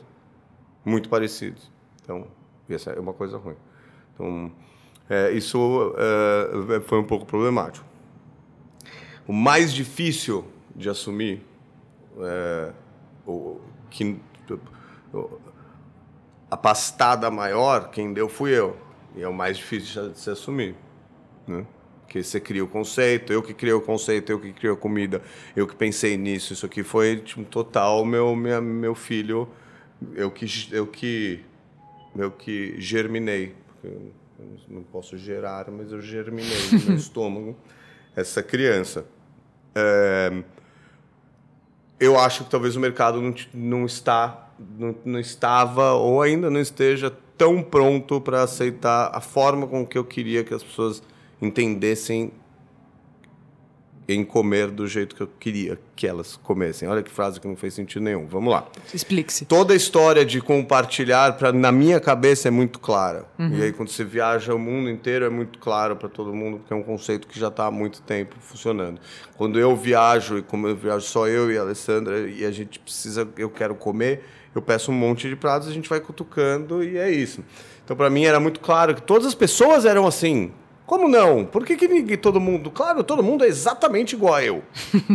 Muito parecidos. Então, essa é uma coisa ruim. Então, é, isso é, foi um pouco problemático. O mais difícil de assumir, é, o, que, a pastada maior, quem deu fui eu. E é o mais difícil de se assumir. Né? Que você cria o conceito, eu que criei o conceito, eu que criei a comida, eu que pensei nisso, isso aqui foi tipo, total meu minha, meu filho, eu que eu que eu que germinei, eu não posso gerar, mas eu germinei no meu estômago essa criança. É, eu acho que talvez o mercado não, não está não, não estava ou ainda não esteja tão pronto para aceitar a forma com que eu queria que as pessoas entendessem em comer do jeito que eu queria que elas comessem. Olha que frase que não fez sentido nenhum. Vamos lá. Explique-se. Toda a história de compartilhar, pra, na minha cabeça, é muito clara. Uhum. E aí, quando você viaja o mundo inteiro, é muito claro para todo mundo, porque é um conceito que já está há muito tempo funcionando. Quando eu viajo, e como eu viajo só eu e a Alessandra, e a gente precisa, eu quero comer, eu peço um monte de pratos, a gente vai cutucando e é isso. Então, para mim, era muito claro que todas as pessoas eram assim. Como não? Por que, que ninguém, todo mundo. Claro, todo mundo é exatamente igual a eu.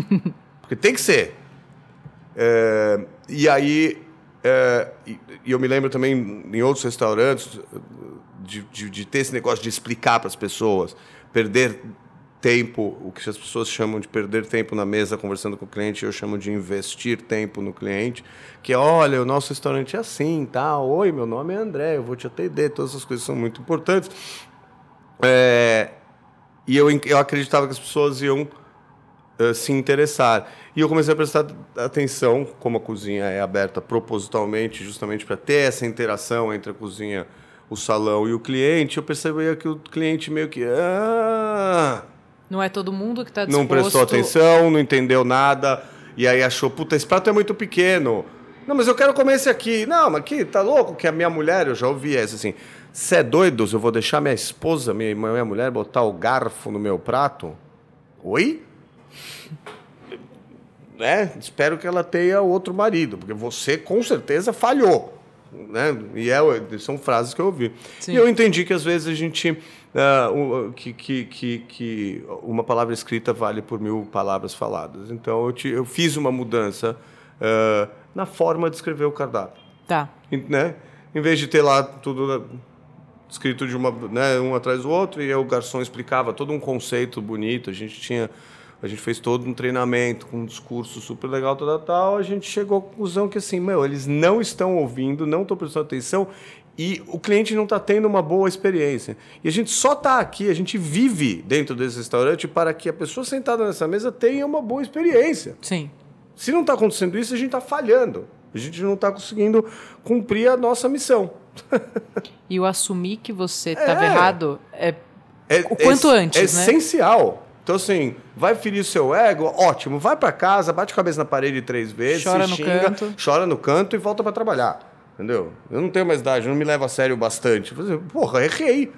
Porque tem que ser. É, e aí. É, e, e, eu me lembro também em outros restaurantes de, de, de ter esse negócio de explicar para as pessoas, perder tempo, o que as pessoas chamam de perder tempo na mesa conversando com o cliente, eu chamo de investir tempo no cliente, que é, olha, o nosso restaurante é assim, tá? Oi, meu nome é André, eu vou te atender, todas essas coisas são muito importantes. É, e eu, eu acreditava que as pessoas iam uh, se interessar. E eu comecei a prestar atenção, como a cozinha é aberta propositalmente, justamente para ter essa interação entre a cozinha, o salão e o cliente, eu percebia que o cliente meio que. Ah, não é todo mundo que está disposto... Não prestou atenção, não entendeu nada, e aí achou, puta, esse prato é muito pequeno. Não, mas eu quero comer esse aqui. Não, mas aqui, tá louco? Que a minha mulher, eu já ouvi essa assim. Você é doido? Eu vou deixar minha esposa, minha, minha mulher, botar o garfo no meu prato? Oi? né? Espero que ela tenha outro marido, porque você com certeza falhou. Né? E é, são frases que eu ouvi. Sim. E eu entendi que às vezes a gente. Uh, que, que, que, que, uma palavra escrita vale por mil palavras faladas. Então eu, te, eu fiz uma mudança uh, na forma de escrever o cardápio. Tá. Né? Em vez de ter lá tudo escrito de uma, né, um atrás do outro, e aí o garçom explicava todo um conceito bonito. A gente tinha, a gente fez todo um treinamento com um discurso super legal, tal, tal. A gente chegou à conclusão que assim, meu, eles não estão ouvindo, não estão prestando atenção e o cliente não está tendo uma boa experiência. E a gente só está aqui, a gente vive dentro desse restaurante para que a pessoa sentada nessa mesa tenha uma boa experiência. Sim. Se não está acontecendo isso, a gente está falhando. A gente não está conseguindo cumprir a nossa missão. E o assumir que você estava é. errado é, é, o quanto é, antes, é né? essencial. Então, assim, vai ferir o seu ego, ótimo. Vai para casa, bate a cabeça na parede três vezes, chora no xinga, canto. chora no canto e volta para trabalhar. Entendeu? Eu não tenho mais idade, não me levo a sério bastante. Porra, errei.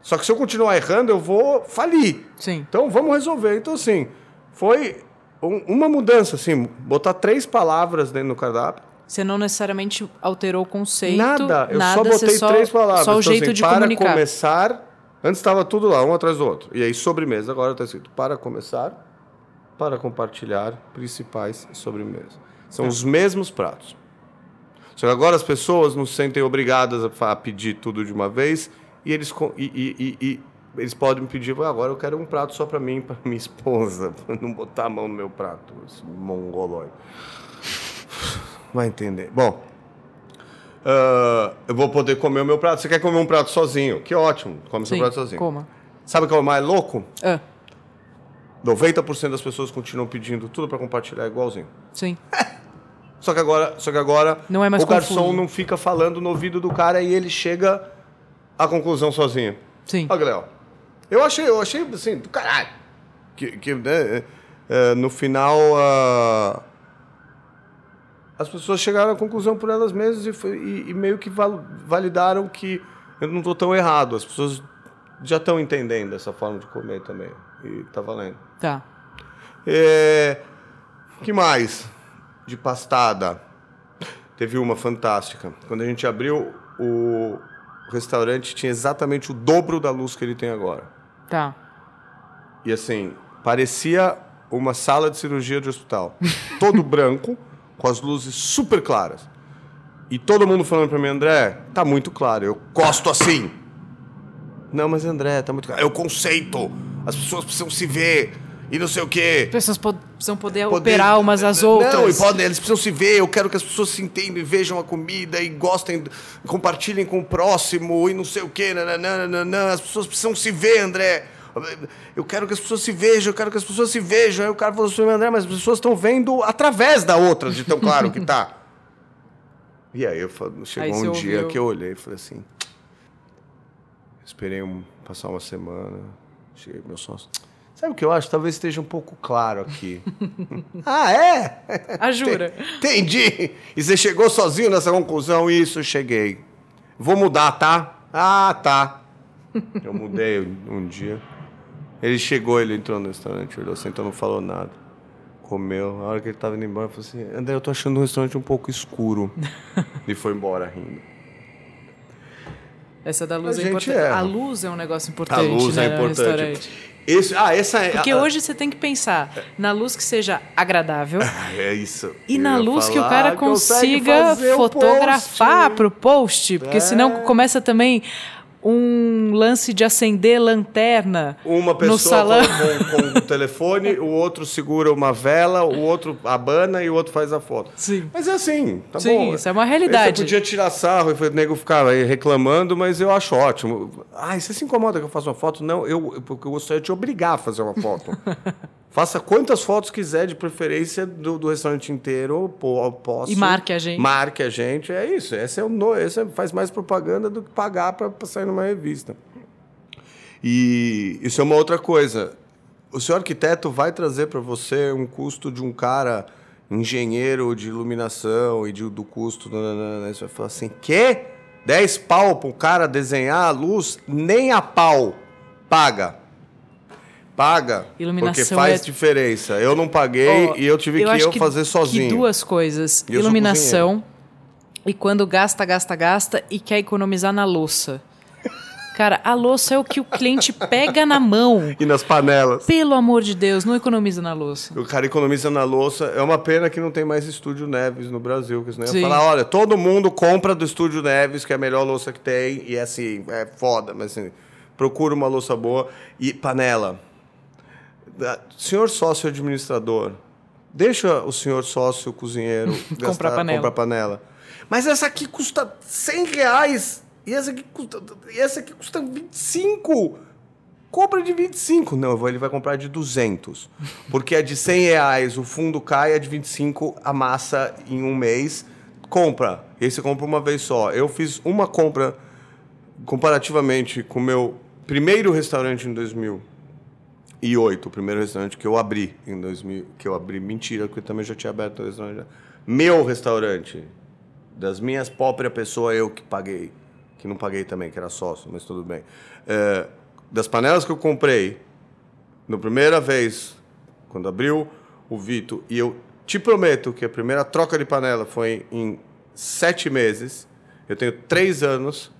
Só que se eu continuar errando, eu vou falir. Sim. Então, vamos resolver. Então, assim, foi um- uma mudança, assim, botar três palavras dentro do cardápio. Você não necessariamente alterou o conceito. Nada, eu nada, só botei três palavras. Só o Então, jeito assim, de para comunicar. começar, antes estava tudo lá, um atrás do outro. E aí, sobremesa, agora está escrito para começar, para compartilhar, principais e sobremesa. São Tá. os mesmos pratos. Só que agora as pessoas não se sentem obrigadas a pedir tudo de uma vez e eles, e, e- e- eles podem pedir, "Ah, agora eu quero um prato só para mim para minha esposa, para não botar a mão no meu prato, esse mongolóide. Vai entender. Bom, ah, eu vou poder comer o meu prato. Você quer comer um prato sozinho? Que ótimo, come seu Sim, prato sozinho. coma. Sabe o que é o mais louco? Ah, 90% das pessoas continuam pedindo tudo para compartilhar igualzinho. sim. Só que agora, só que agora Não é mais o garçom confuso. não fica falando no ouvido do cara e ele chega à conclusão sozinho. Sim. Olha, Léo. Eu achei, eu achei assim, do caralho. Que, que né, é, no final ah, as pessoas chegaram à conclusão por elas mesmas e, foi- e- e meio que val- validaram que eu não estou tão errado. As pessoas já estão entendendo essa forma de comer também. E tá valendo. Tá. É, que mais? De pastada. Teve uma fantástica. Quando a gente abriu, o restaurante tinha exatamente o dobro da luz que ele tem agora. Tá. E assim, parecia uma sala de cirurgia de hospital. Todo branco, com as luzes super claras. E todo mundo falando para mim, André, tá muito claro, eu gosto assim. Não, mas André, tá muito claro. É o conceito. As pessoas precisam se ver e não sei o quê. As pessoas po- precisam poder, Poder- operar umas às outras. Não, e podem, eles precisam se ver. Eu quero que as pessoas se entendam e vejam a comida e gostem, compartilhem com o próximo e não sei o quê. Nananã. As pessoas precisam se ver, André. Eu quero que as pessoas se vejam, eu quero que as pessoas se vejam. Aí o cara falou assim, André, mas as pessoas estão vendo através da outra, de tão claro que tá. E aí eu falo- chegou Aí um dia ouviu. que eu olhei e falei assim. Esperei um- passar uma semana. Cheguei pro meu sócio. Sabe o que eu acho? Talvez esteja um pouco claro aqui. ah, é? Ah, jura? Entendi. E você chegou sozinho nessa conclusão? Isso, cheguei. Vou mudar, tá? Ah, tá. Eu mudei um dia. Ele chegou, ele entrou no restaurante, olhou, sentou, não falou nada. Comeu. A hora que ele tava indo embora, eu falei assim: André, eu tô achando um restaurante um pouco escuro. e foi embora rindo. Essa da luz A é importante. erra. A luz é um negócio A importante, luz né, é importante. Esse, ah, essa é. Porque ah, hoje você tem que pensar na luz que seja agradável ah, É isso. e na luz que o cara consiga o fotografar post. pro post, porque É. senão começa também um lance de acender lanterna Uma no pessoa salão. com, com o telefone, o outro segura uma vela, o outro abana e o outro faz a foto. Sim. Mas é assim, tá Sim, bom. isso é uma realidade. Você podia tirar sarro e o nego ficava aí reclamando, mas eu acho ótimo. Ai, você se incomoda que eu faça uma foto? Não, eu- porque eu gostaria de te obrigar a fazer uma foto. Faça quantas fotos quiser, de preferência do, do restaurante inteiro, pô, posso. E marque a gente. Marque a gente, é isso. Esse é o no, esse é- faz mais propaganda do que pagar para sair numa revista. E isso é uma outra coisa. O seu arquiteto vai trazer para você um custo de um cara engenheiro de iluminação e de, do custo. nananana. Você vai falar assim: quê? 10 pau para um cara desenhar a luz? Nem a pau paga. Paga. Iluminação porque faz é- diferença. Eu não paguei Ó, e eu tive que acho eu fazer sozinho. Que duas coisas: E eu iluminação e quando gasta, gasta, gasta e quer economizar na louça. Cara, a louça é o que o cliente pega na mão. E nas panelas. Pelo amor de Deus, não economiza na louça. O cara economiza na louça. É uma pena que não tem mais Estúdio Neves no Brasil. Que senão ia Sim. falar, olha, todo mundo compra do Estúdio Neves, que é a melhor louça que tem. E é assim, é foda. Mas assim, procura uma louça boa. E panela. Ah, Senhor sócio administrador, deixa o senhor sócio cozinheiro gastar, panela. comprar panela. Mas essa aqui custa 100 reais. E essa aqui custa, e essa aqui custa 25. Compra de 25. Não, ele vai comprar de 200. Porque a de 100 reais o fundo cai, a de 25 a massa em um mês. Compra. E aí você compra uma vez só. Eu fiz uma compra comparativamente com o meu primeiro restaurante em 2008. O primeiro restaurante que eu abri em 2000. Que eu abri, mentira, porque eu também já tinha aberto o restaurante. Meu restaurante. Das minhas próprias pessoas, eu que paguei. Que não paguei também, que era sócio, mas tudo bem. É, das panelas que eu comprei, na primeira vez, quando abriu, o Vito, e eu te prometo que a primeira troca de panela foi em sete meses, eu tenho três anos,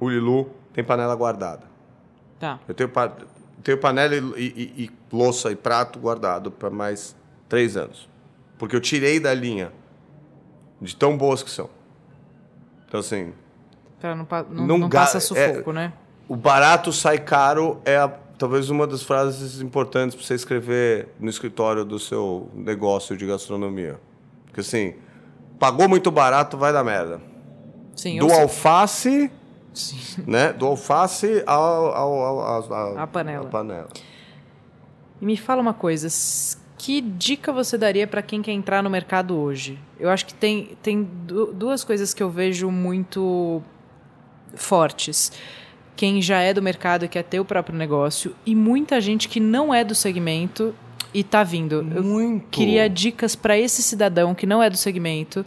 o Lilu tem panela guardada. Tá. Eu tenho, tenho panela e, e, e louça e prato guardado para mais três anos. Porque eu tirei da linha de tão boas que são. Então, assim. Pra não, não, não, não passa sufoco, é, né? O barato sai caro é a, talvez uma das frases importantes para você escrever no escritório do seu negócio de gastronomia. Porque, assim, pagou muito barato, vai dar merda. Sim, do alface. Sim. Né? Do alface ao, ao, ao, ao a panela. panela. E me fala uma coisa, que dica você daria para quem quer entrar no mercado hoje? Eu acho que tem, tem duas coisas que eu vejo muito fortes. Quem já é do mercado e quer ter o próprio negócio, e muita gente que não é do segmento e está vindo. Muito. Eu queria dicas para esse cidadão que não é do segmento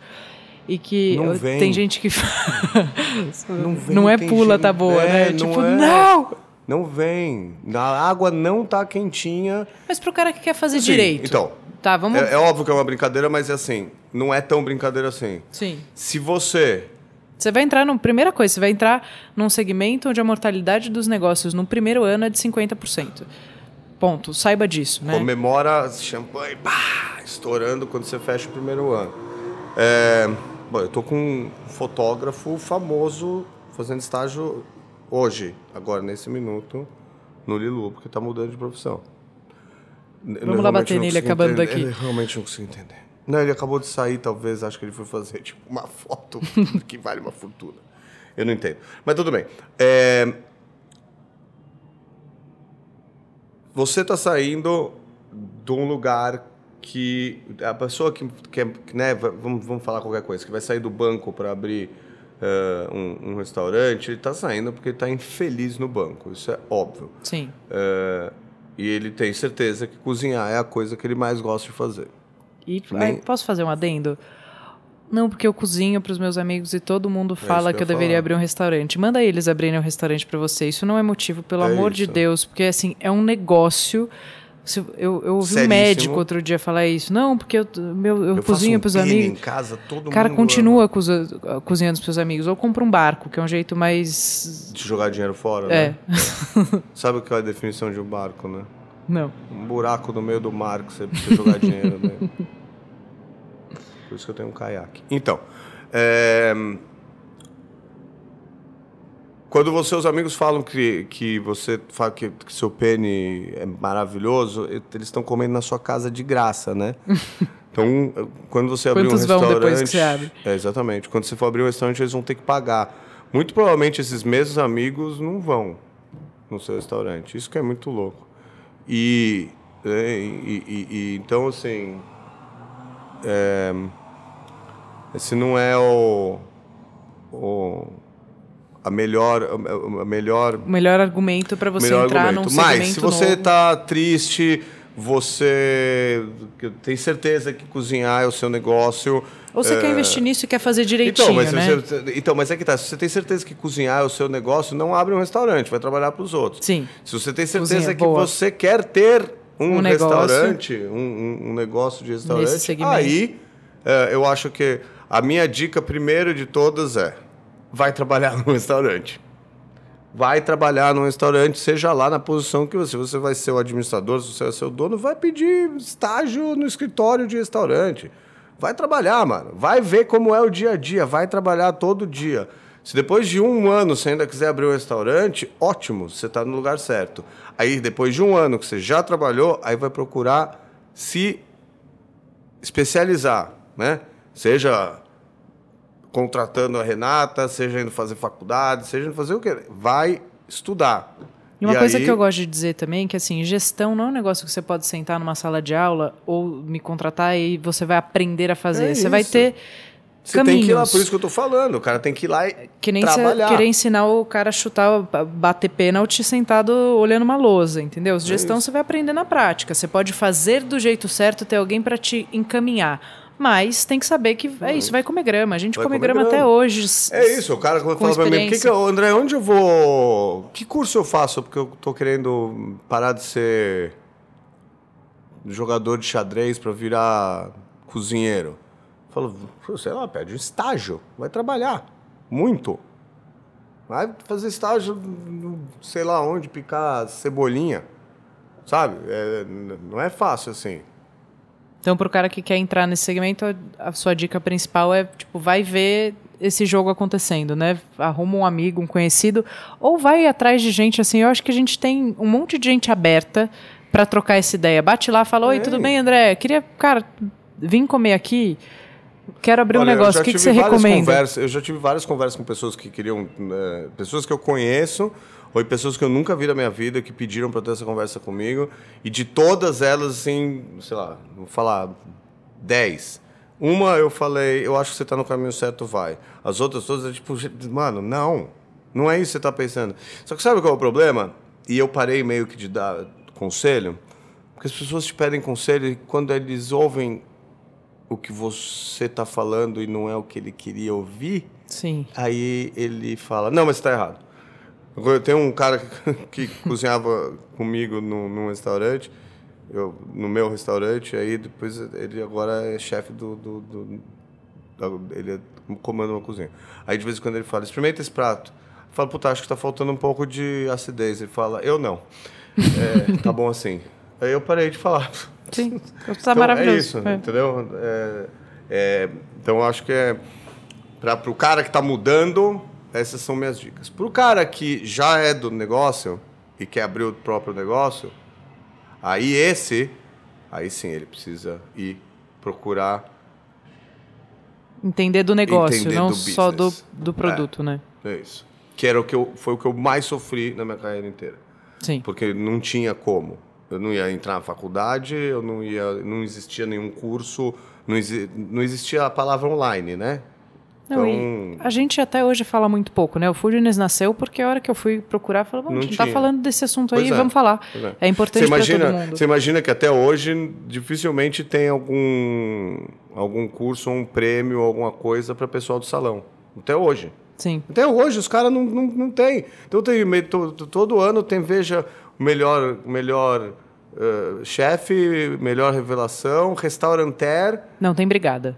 e que não tem gente que não, vem, não é pula gente, tá boa, é, né? Tipo, é. não! Não vem. A água não tá quentinha. Mas pro cara que quer fazer Sim, direito. Então. Tá, vamos. É, é, óbvio que é uma brincadeira, mas é assim. Não é tão brincadeira assim. Sim. Se você. Você vai entrar no. Primeira coisa, você vai entrar num segmento onde a mortalidade dos negócios no primeiro ano é de 50%. Ponto. Saiba disso, né? Comemora champanhe, pá, estourando quando você fecha o primeiro ano. É, bom, eu tô com um fotógrafo famoso fazendo estágio hoje, agora, nesse minuto, no Lilu, porque está mudando de profissão. Vamos lá bater nele acabando entender, daqui. Ele realmente não consigo entender. Não, ele acabou de sair, talvez, acho que ele foi fazer tipo, uma foto que vale uma fortuna. Eu não entendo. Mas tudo bem. É... Você está saindo de um lugar que a pessoa que quer, né, vamos, vamos falar qualquer coisa, que vai sair do banco para abrir uh, um, um, restaurante, ele está saindo porque está infeliz no banco. Isso é óbvio. Sim. Uh, e ele tem certeza que cozinhar é a coisa que ele mais gosta de fazer. E Nem... posso fazer um adendo? Não, porque eu cozinho para os meus amigos e todo mundo é fala é que, que, eu, deveria falar. abrir um restaurante. Manda eles abrirem um restaurante para você. Isso não é motivo, pelo é amor isso. de Deus, porque assim é um negócio eu, eu ouvi Seríssimo. um médico outro dia falar isso. Não, porque eu, meu, eu, eu cozinho um para os amigos. Em casa, todo cara continua coza, cozinhando para os seus amigos. Ou compra um barco, que é um jeito mais. De jogar dinheiro fora, é. né? Sabe o que é a definição de um barco, né? Não. Um buraco no meio do mar que você precisa jogar dinheiro. Né? Por isso que eu tenho um caiaque. Então. É... Quando você, seus amigos falam que, que você fala que, que seu pene é maravilhoso, eles estão comendo na sua casa de graça, né? Então, quando você abrir Quantos um restaurante, vão depois que você abre? É, exatamente. Quando você for abrir um restaurante, eles vão ter que pagar. Muito provavelmente esses mesmos amigos não vão no seu restaurante. Isso que é muito louco. E, é, e, e, e então assim, é, esse não é o, o a melhor, a melhor, o melhor argumento para você entrar argumento. num Mas se você está triste, você tem certeza que cozinhar é o seu negócio. Ou você é... quer investir nisso e quer fazer direitinho, então, mas né? Você, então, mas é que tá. Se você tem certeza que cozinhar é o seu negócio, não abre um restaurante, vai trabalhar para os outros. Sim. Se você tem certeza Cozinha, que boa. você quer ter um, um restaurante, um, um, negócio de restaurante, aí é, eu acho que a minha dica primeiro de todas é vai trabalhar no restaurante. Vai trabalhar no restaurante, seja lá na posição que você. Você vai ser o administrador, se você vai ser o dono, vai pedir estágio no escritório de restaurante. Vai trabalhar, mano. Vai ver como é o dia a dia. Vai trabalhar todo dia. Se depois de um ano você ainda quiser abrir um restaurante, ótimo, você está no lugar certo. Aí, depois de um ano que você já trabalhou, aí vai procurar se especializar, né? Seja contratando a Renata, seja indo fazer faculdade, seja indo fazer o que. Vai estudar. E uma e coisa aí... que eu gosto de dizer também é que assim, gestão não é um negócio que você pode sentar numa sala de aula ou me contratar e você vai aprender a fazer. É você isso. vai ter você caminhos. tem que ir lá, por isso que eu estou falando. O cara tem que ir lá e que nem trabalhar. querer ensinar o cara a chutar, bater pênalti sentado olhando uma lousa, entendeu? É gestão é você vai aprender na prática. Você pode fazer do jeito certo, ter alguém para te encaminhar. Mas tem que saber que é isso, vai comer grama. A gente come grama, grama, até hoje. É isso, o cara quando fala pra mim, que que eu, André, onde eu vou. Que curso eu faço? Porque eu tô querendo parar de ser jogador de xadrez para virar cozinheiro. Eu falo, sei lá, pede um estágio, vai trabalhar muito. Vai fazer estágio, sei lá onde, picar cebolinha. Sabe? É, não é fácil assim. Então, para o cara que quer entrar nesse segmento, a sua dica principal é, tipo, vai ver esse jogo acontecendo, né? Arruma um amigo, um conhecido, ou vai atrás de gente assim. Eu acho que a gente tem um monte de gente aberta para trocar essa ideia. Bate lá, fala: Oi, tudo bem, André? Queria, cara, vim comer aqui. Quero abrir Olha, um negócio. O que, que você recomenda? Eu já tive várias conversas com pessoas que queriam, né, pessoas que eu conheço ou pessoas que eu nunca vi na minha vida que pediram para ter essa conversa comigo e de todas elas, assim, sei lá, vou falar 10 uma eu falei, eu acho que você está no caminho certo, vai. As outras todas, é tipo, mano, não. Não é isso que você está pensando. Só que sabe qual é o problema? E eu parei meio que de dar conselho, porque as pessoas te pedem conselho e quando eles ouvem o que você está falando e não é o que ele queria ouvir, Sim. aí ele fala, não, mas está errado. Tenho um cara que, que cozinhava comigo num, num restaurante, eu, no meu restaurante, aí depois ele agora é chefe do, do, do, ele é, comanda uma cozinha. Aí de vez em quando ele fala, experimenta esse prato. Eu falo, puta, acho que está faltando um pouco de acidez. Ele fala, eu não. É, tá bom assim. Aí eu parei de falar. Sim, está então, maravilhoso. É isso, é. entendeu? É, é, então acho que é para o cara que está mudando, essas são minhas dicas. Para o cara que já é do negócio e quer abrir o próprio negócio, Aí esse, aí sim ele precisa ir procurar entender do negócio, entender não do só do, do produto, é, né? É isso. Que era o que eu, foi o que eu mais sofri na minha carreira inteira. Sim. Porque não tinha como. Eu não ia entrar na faculdade, eu não ia, não existia nenhum curso, não, não existia a palavra online, né? Não, então, a gente até hoje fala muito pouco, né? O Foodness nasceu porque a hora que eu fui procurar, falou, vamos, a gente está falando desse assunto aí, é, vamos falar. É, é importante para todo mundo. Você imagina que até hoje dificilmente tem algum, algum curso, um prêmio, alguma coisa para pessoal do salão. Até hoje. Sim. Até hoje os caras não, não, não tem. Então tem, todo, todo ano tem, veja, o melhor, melhor uh, chefe, melhor revelação, restauranter. Não, tem brigada.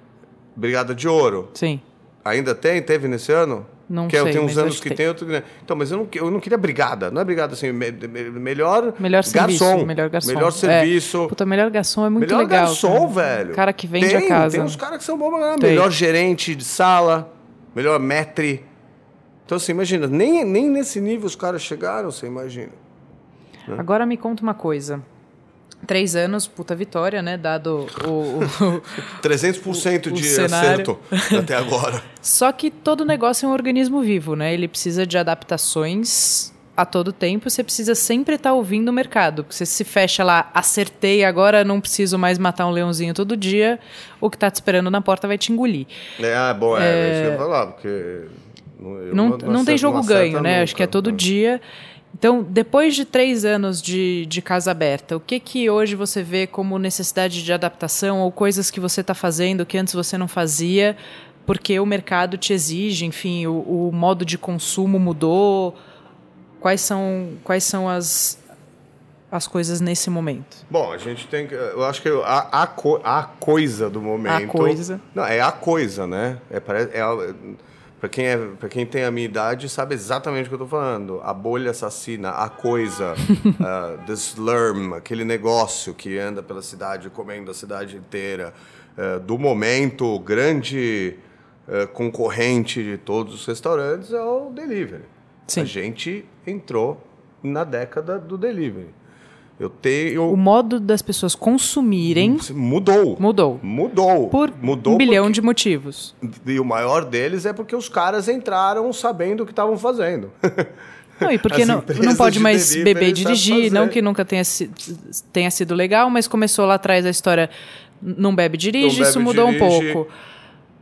Brigada de ouro. Sim. Ainda tem? Teve nesse ano? Não que sei, tem uns anos que tem, tem outro. Então, mas eu não, eu não queria brigada. Não é brigada assim, me, me, melhor, melhor serviço, garçom. Melhor garçom. Melhor serviço. É. Puta, melhor garçom é muito melhor legal. Melhor garçom, cara. velho. cara que vende tem, a casa. Tem uns caras que são bons, mas melhor gerente de sala, melhor metre. Então, assim, imagina, nem, nem nesse nível os caras chegaram, você imagina. Né? Agora me conta uma coisa. Três anos, puta vitória, né? Dado o. o 300% o, de o acerto até agora. Só que todo negócio é um organismo vivo, né? Ele precisa de adaptações a todo tempo. Você precisa sempre estar tá ouvindo o mercado. Você se fecha lá, acertei, agora não preciso mais matar um leãozinho todo dia. O que está te esperando na porta vai te engolir. É, ah, bom, é, é... isso que eu ia falar, porque. não, não, não tem jogo ganho, né? Nunca, Acho que é todo né? dia. Então, depois de três anos de, de casa aberta, o que que hoje você vê como necessidade de adaptação ou coisas que você está fazendo que antes você não fazia, porque o mercado te exige, enfim, o, o modo de consumo mudou? Quais são, quais são as, as coisas nesse momento? Bom, a gente tem que. Eu acho que a, a, co, a coisa do momento. A coisa. Não, é a coisa, né? É, é, é para quem, é, quem tem a minha idade, sabe exatamente o que eu estou falando. A bolha assassina, a coisa, uh, the slurm, aquele negócio que anda pela cidade, comendo a cidade inteira. Uh, do momento, o grande uh, concorrente de todos os restaurantes é o delivery. Sim. A gente entrou na década do delivery. Eu tenho. O modo das pessoas consumirem. Mudou. Mudou. Mudou. Por Mudou um bilhão porque... de motivos. E o maior deles é porque os caras entraram sabendo o que estavam fazendo. Não, e porque não, não pode mais beber e dirigir, não que nunca tenha, tenha sido legal, mas começou lá atrás a história não bebe dirige, não bebe, isso mudou dirige. um pouco.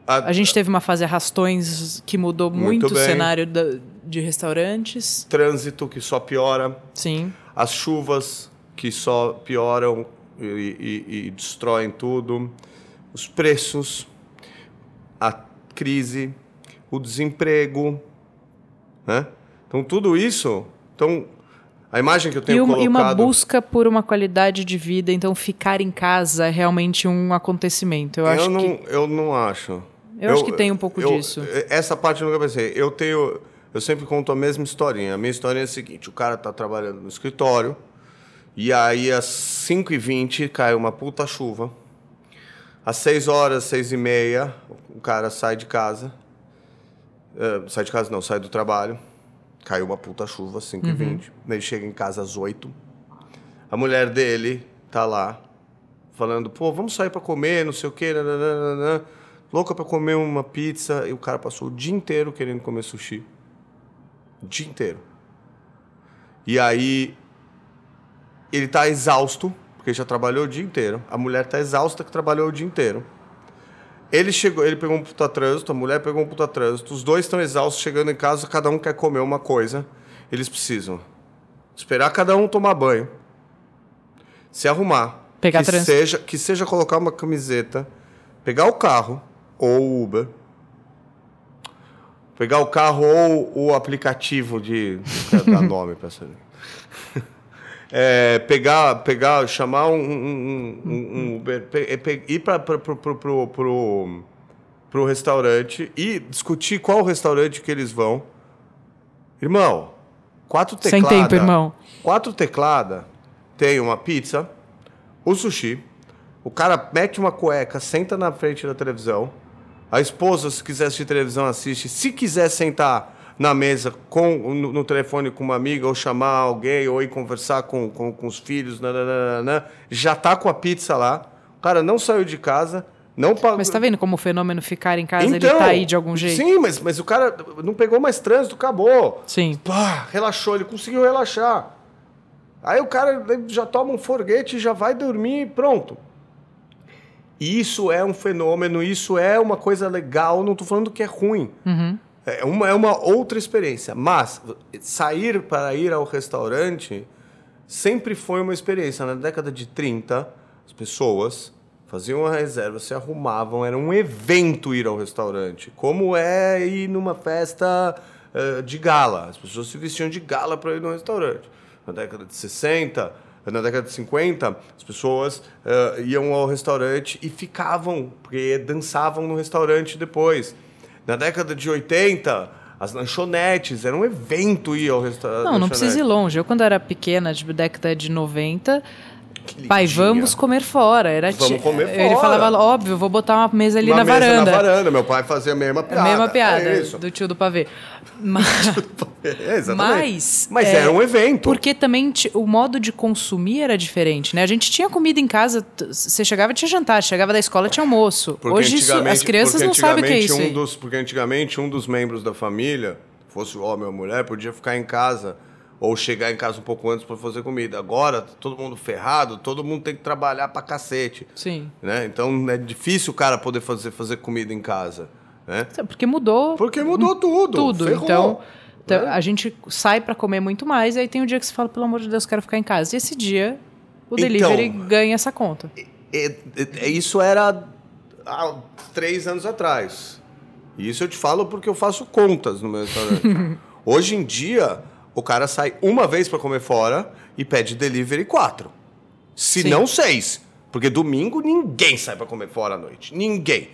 A, a, gente teve uma fase arrastões que mudou muito, muito o cenário da, de restaurantes. Trânsito que só piora. Sim. As chuvas que só pioram e, e, e destroem tudo, os preços, a crise, o desemprego, né? Então tudo isso, então A imagem que eu tenho e uma, colocado... E uma busca por uma qualidade de vida, então ficar em casa é realmente um acontecimento. Eu, eu acho não, que... Eu não acho. Eu, eu acho que tem um pouco eu, disso. Essa parte eu nunca pensei. Eu tenho... Eu sempre conto a mesma historinha. A minha história é a seguinte. O cara tá trabalhando no escritório e aí às 5h20 cai uma puta chuva. Às 6 horas, 6 e meia, o cara sai de casa. Uh, sai de casa não, sai do trabalho. Caiu uma puta chuva, 5 e 20 uhum. Ele chega em casa às 8 A mulher dele tá lá, falando, pô, vamos sair para comer, não sei o quê, nananana. louca para comer uma pizza. E o cara passou o dia inteiro querendo comer sushi. O dia inteiro. E aí, ele tá exausto, porque já trabalhou o dia inteiro. A mulher tá exausta que trabalhou o dia inteiro. Ele chegou, ele pegou um puta trânsito, a mulher pegou um puta trânsito. Os dois estão exaustos, chegando em casa, cada um quer comer uma coisa. Eles precisam esperar cada um tomar banho, se arrumar, pegar que trânsito. seja que seja colocar uma camiseta, pegar o carro ou o Uber, pegar o carro ou o aplicativo de dar nome para essa é, pegar, pegar, chamar um, um, um, um Uber, pe, ir para pro, pro, pro, pro, restaurante e discutir qual restaurante que eles vão. Irmão, quatro tecladas. Sem tempo, irmão. Quatro tecladas, tem uma pizza, o sushi, o cara mete uma cueca, senta na frente da televisão, a esposa, se quiser assistir televisão, assiste. Se quiser sentar na mesa com, no, no, telefone com uma amiga, ou chamar alguém, ou ir conversar com, com, com os filhos, nananana, já tá com a pizza lá. O cara não saiu de casa, não pagou. Mas tá vendo como o fenômeno ficar em casa então, ele tá aí de algum jeito? Sim, mas, mas o cara não pegou mais trânsito, acabou. Sim. Pá, relaxou, ele conseguiu relaxar. Aí o cara já toma um forguete, já vai dormir e pronto. Isso é um fenômeno, isso é uma coisa legal, não estou falando que é ruim. Uhum. É uma, é uma outra experiência. Mas sair para ir ao restaurante sempre foi uma experiência. Na década de 30, as pessoas faziam uma reserva, se arrumavam, era um evento ir ao restaurante. Como é ir numa festa uh, de gala. As pessoas se vestiam de gala para ir no restaurante. Na década de 60, na década de 50, as pessoas uh, iam ao restaurante e ficavam, porque dançavam no restaurante depois. Na década de 80, as lanchonetes, era um evento ir ao restaurante. Não, não precisa ir longe. Eu, quando era pequena, tipo, década de 90, Pai, vamos comer fora. Era vamos comer fora. Ele falava, óbvio, vou botar uma mesa ali uma na mesa varanda. na varanda. Meu pai fazia a mesma piada. A mesma piada é do tio do pavê. Mas, é, exatamente. Mas, mas é, era um evento. Porque também o modo de consumir era diferente, né? A gente tinha comida em casa, você chegava tinha jantar, chegava da escola tinha almoço. Porque Hoje isso, as crianças não sabem o que é isso. Um dos, porque antigamente um dos membros da família, fosse o homem ou a mulher, podia ficar em casa ou chegar em casa um pouco antes para fazer comida. Agora, todo mundo ferrado, todo mundo tem que trabalhar para cacete. Sim. Né? Então é difícil o cara poder fazer, fazer comida em casa. Né? Porque mudou. Porque mudou tudo. Tudo. Ferrou, então, então né? a gente sai para comer muito mais, e aí tem o dia que você fala, pelo amor de Deus, quero ficar em casa. E esse dia, o então, delivery ganha essa conta. É, é, isso era há três anos atrás. E isso eu te falo porque eu faço contas no meu restaurante. Hoje em dia, o cara sai uma vez para comer fora e pede delivery quatro. Se Sim. não seis. Porque domingo ninguém sai para comer fora à noite. Ninguém.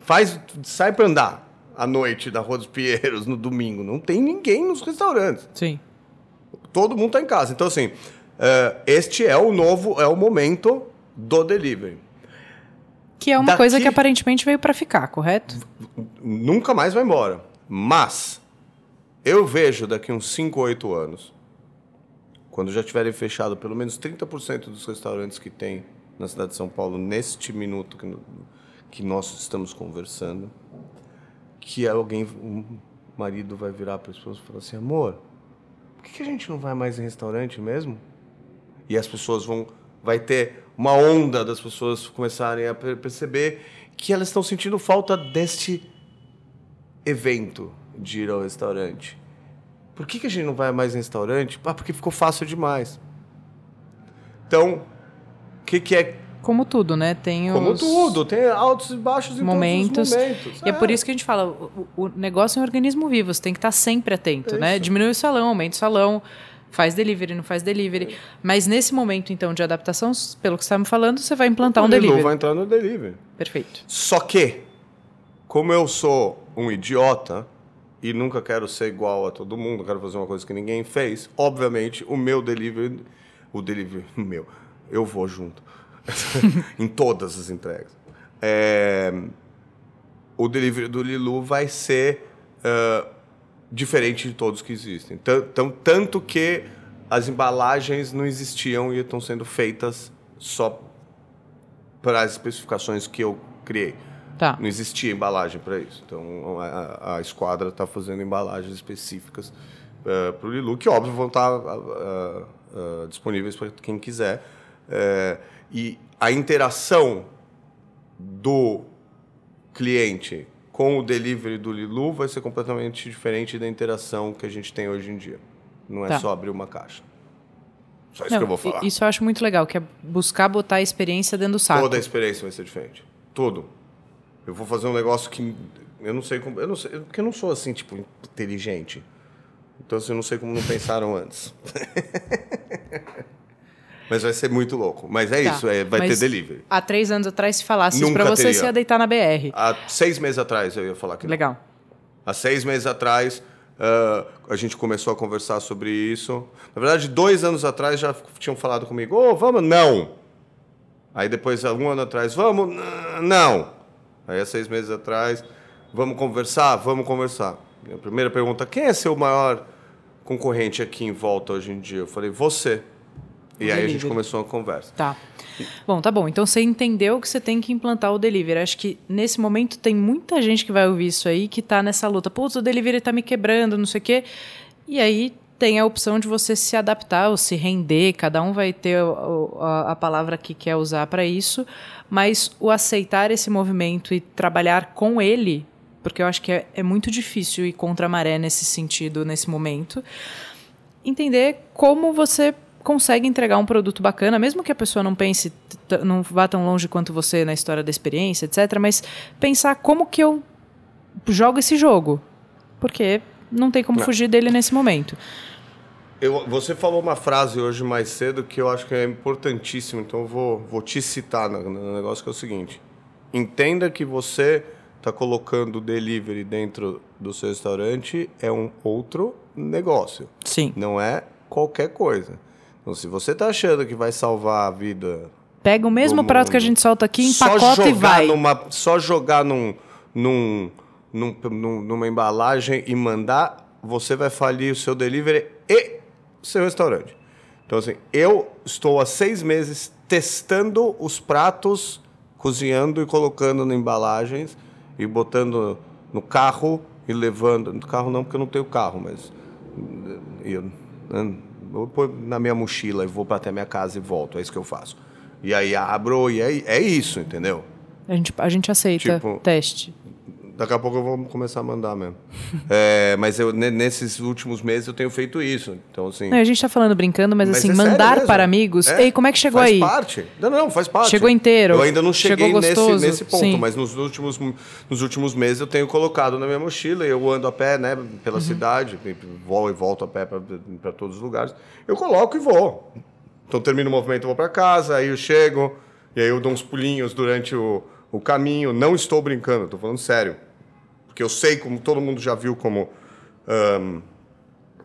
Faz, sai para andar à noite da Rua dos Pinheiros no domingo. Não tem ninguém nos restaurantes. Sim. Todo mundo tá em casa. Então, assim, uh, este é o novo, é o momento do delivery. Que é uma Daqui, coisa que aparentemente veio para ficar, correto? Nunca mais vai embora. Mas eu vejo daqui uns 5, 8 anos, quando já tiverem fechado pelo menos 30% dos restaurantes que tem na cidade de São Paulo, neste minuto que, que nós estamos conversando, que alguém, um marido vai virar para a esposa e falar assim: amor, por que a gente não vai mais em restaurante mesmo? E as pessoas vão. Vai ter uma onda das pessoas começarem a perceber que elas estão sentindo falta deste evento de ir ao restaurante. Por que, que a gente não vai mais em restaurante? Ah, porque ficou fácil demais. Então, o que, que é como tudo, né? Tem Como tudo, tem altos e baixos em momentos. todos os momentos. E é. é. por isso que a gente fala, o, o, negócio é um organismo vivo, você tem que estar sempre atento, é né? Diminui o salão, aumenta o salão. faz delivery, não faz delivery. Mas nesse momento, então, de adaptação, pelo que você está me falando, você vai implantar um o delivery. vai entrar no delivery. Perfeito. Só que, como eu sou um idiota e nunca quero ser igual a todo mundo, quero fazer uma coisa que ninguém fez, obviamente o meu delivery, o delivery meu, eu vou junto em todas as entregas. É, o delivery do Lilu vai ser uh, diferente de todos que existem. Então, tanto que as embalagens não existiam e estão sendo feitas só para as especificações que eu criei. Tá. Não existia embalagem para isso. Então, a, a esquadra está fazendo embalagens específicas uh, para o Lilu, que, óbvio, vão estar tá, uh, uh, disponíveis para quem quiser. Uh, e a interação do cliente com o delivery do Lilu vai ser completamente diferente da interação que a gente tem hoje em dia. Não é tá. só abrir uma caixa. Só isso Não, que eu vou falar. Isso eu acho muito legal, que é buscar botar a experiência dentro do saco. Toda a experiência vai ser diferente. Tudo. Eu vou fazer um negócio que eu não sei como, eu não sei, porque eu não sou assim tipo inteligente. Então assim, eu não sei como não pensaram antes. Mas vai ser muito louco. Mas é tá. isso, é, vai Mas ter delivery. Há três anos atrás, se falasse Nunca isso pra você, teria. você ia deitar na BR. Há seis meses atrás eu ia falar que Legal. Não. Há seis meses atrás, uh, a gente começou a conversar sobre isso. Na verdade, dois anos atrás já tinham falado comigo, ô, oh, vamos? Não. Aí depois, um ano atrás, vamos? Não. Aí há seis meses atrás, vamos conversar? Vamos conversar. A primeira pergunta, quem é seu maior concorrente aqui em volta hoje em dia? Eu falei, você. E aí a gente começou a conversa. Tá. Bom, tá bom. Então você entendeu que você tem que implantar o delivery. Acho que nesse momento tem muita gente que vai ouvir isso aí que tá nessa luta. Putz, o delivery tá me quebrando, não sei o quê. E aí tem a opção de você se adaptar ou se render. Cada um vai ter a, palavra que quer usar para isso. Mas o aceitar esse movimento e trabalhar com ele, porque eu acho que é, é muito difícil ir contra a maré nesse sentido, nesse momento. Entender como você consegue entregar um produto bacana, mesmo que a pessoa não pense, não vá tão longe quanto você na história da experiência, etc. Mas pensar como que eu jogo esse jogo, porque não tem como não. fugir dele nesse momento. Eu, você falou uma frase hoje mais cedo que eu acho que é importantíssima, então eu vou, vou te citar no, no negócio que é o seguinte: entenda que você está colocando delivery dentro do seu restaurante é um outro negócio. Sim. Não é qualquer coisa. Então, se você está achando que vai salvar a vida. Pega o mesmo prato que a gente solta aqui, empacota e vai. Numa, só jogar num, num, num, num, numa embalagem e mandar, você vai falir o seu delivery e seu restaurante. Então, assim, eu estou há seis meses testando os pratos, cozinhando e colocando em embalagens e botando no carro e levando. No carro não, porque eu não tenho carro, mas. Eu, vou pôr na minha mochila e vou para até minha casa e volto. É isso que eu faço. E aí abro e é, é isso, entendeu? A gente, a gente aceita tipo, teste. Daqui a pouco eu vou começar a mandar mesmo. é, mas eu, nesses últimos meses eu tenho feito isso. Então, assim. Não, a gente está falando brincando, mas, mas assim, é mandar para amigos. É, Ei, como é que chegou faz aí? Faz parte. Não, não, faz parte. Chegou inteiro. Eu ainda não cheguei nesse, nesse ponto, Sim. mas nos últimos, nos últimos meses eu tenho colocado na minha mochila. Eu ando a pé, né, pela uhum. cidade, vou e volto a pé para todos os lugares. Eu coloco e vou. Então termino o movimento, eu vou para casa, aí eu chego, e aí eu dou uns pulinhos durante o, o caminho. Não estou brincando, estou falando sério porque eu sei, como todo mundo já viu, como um,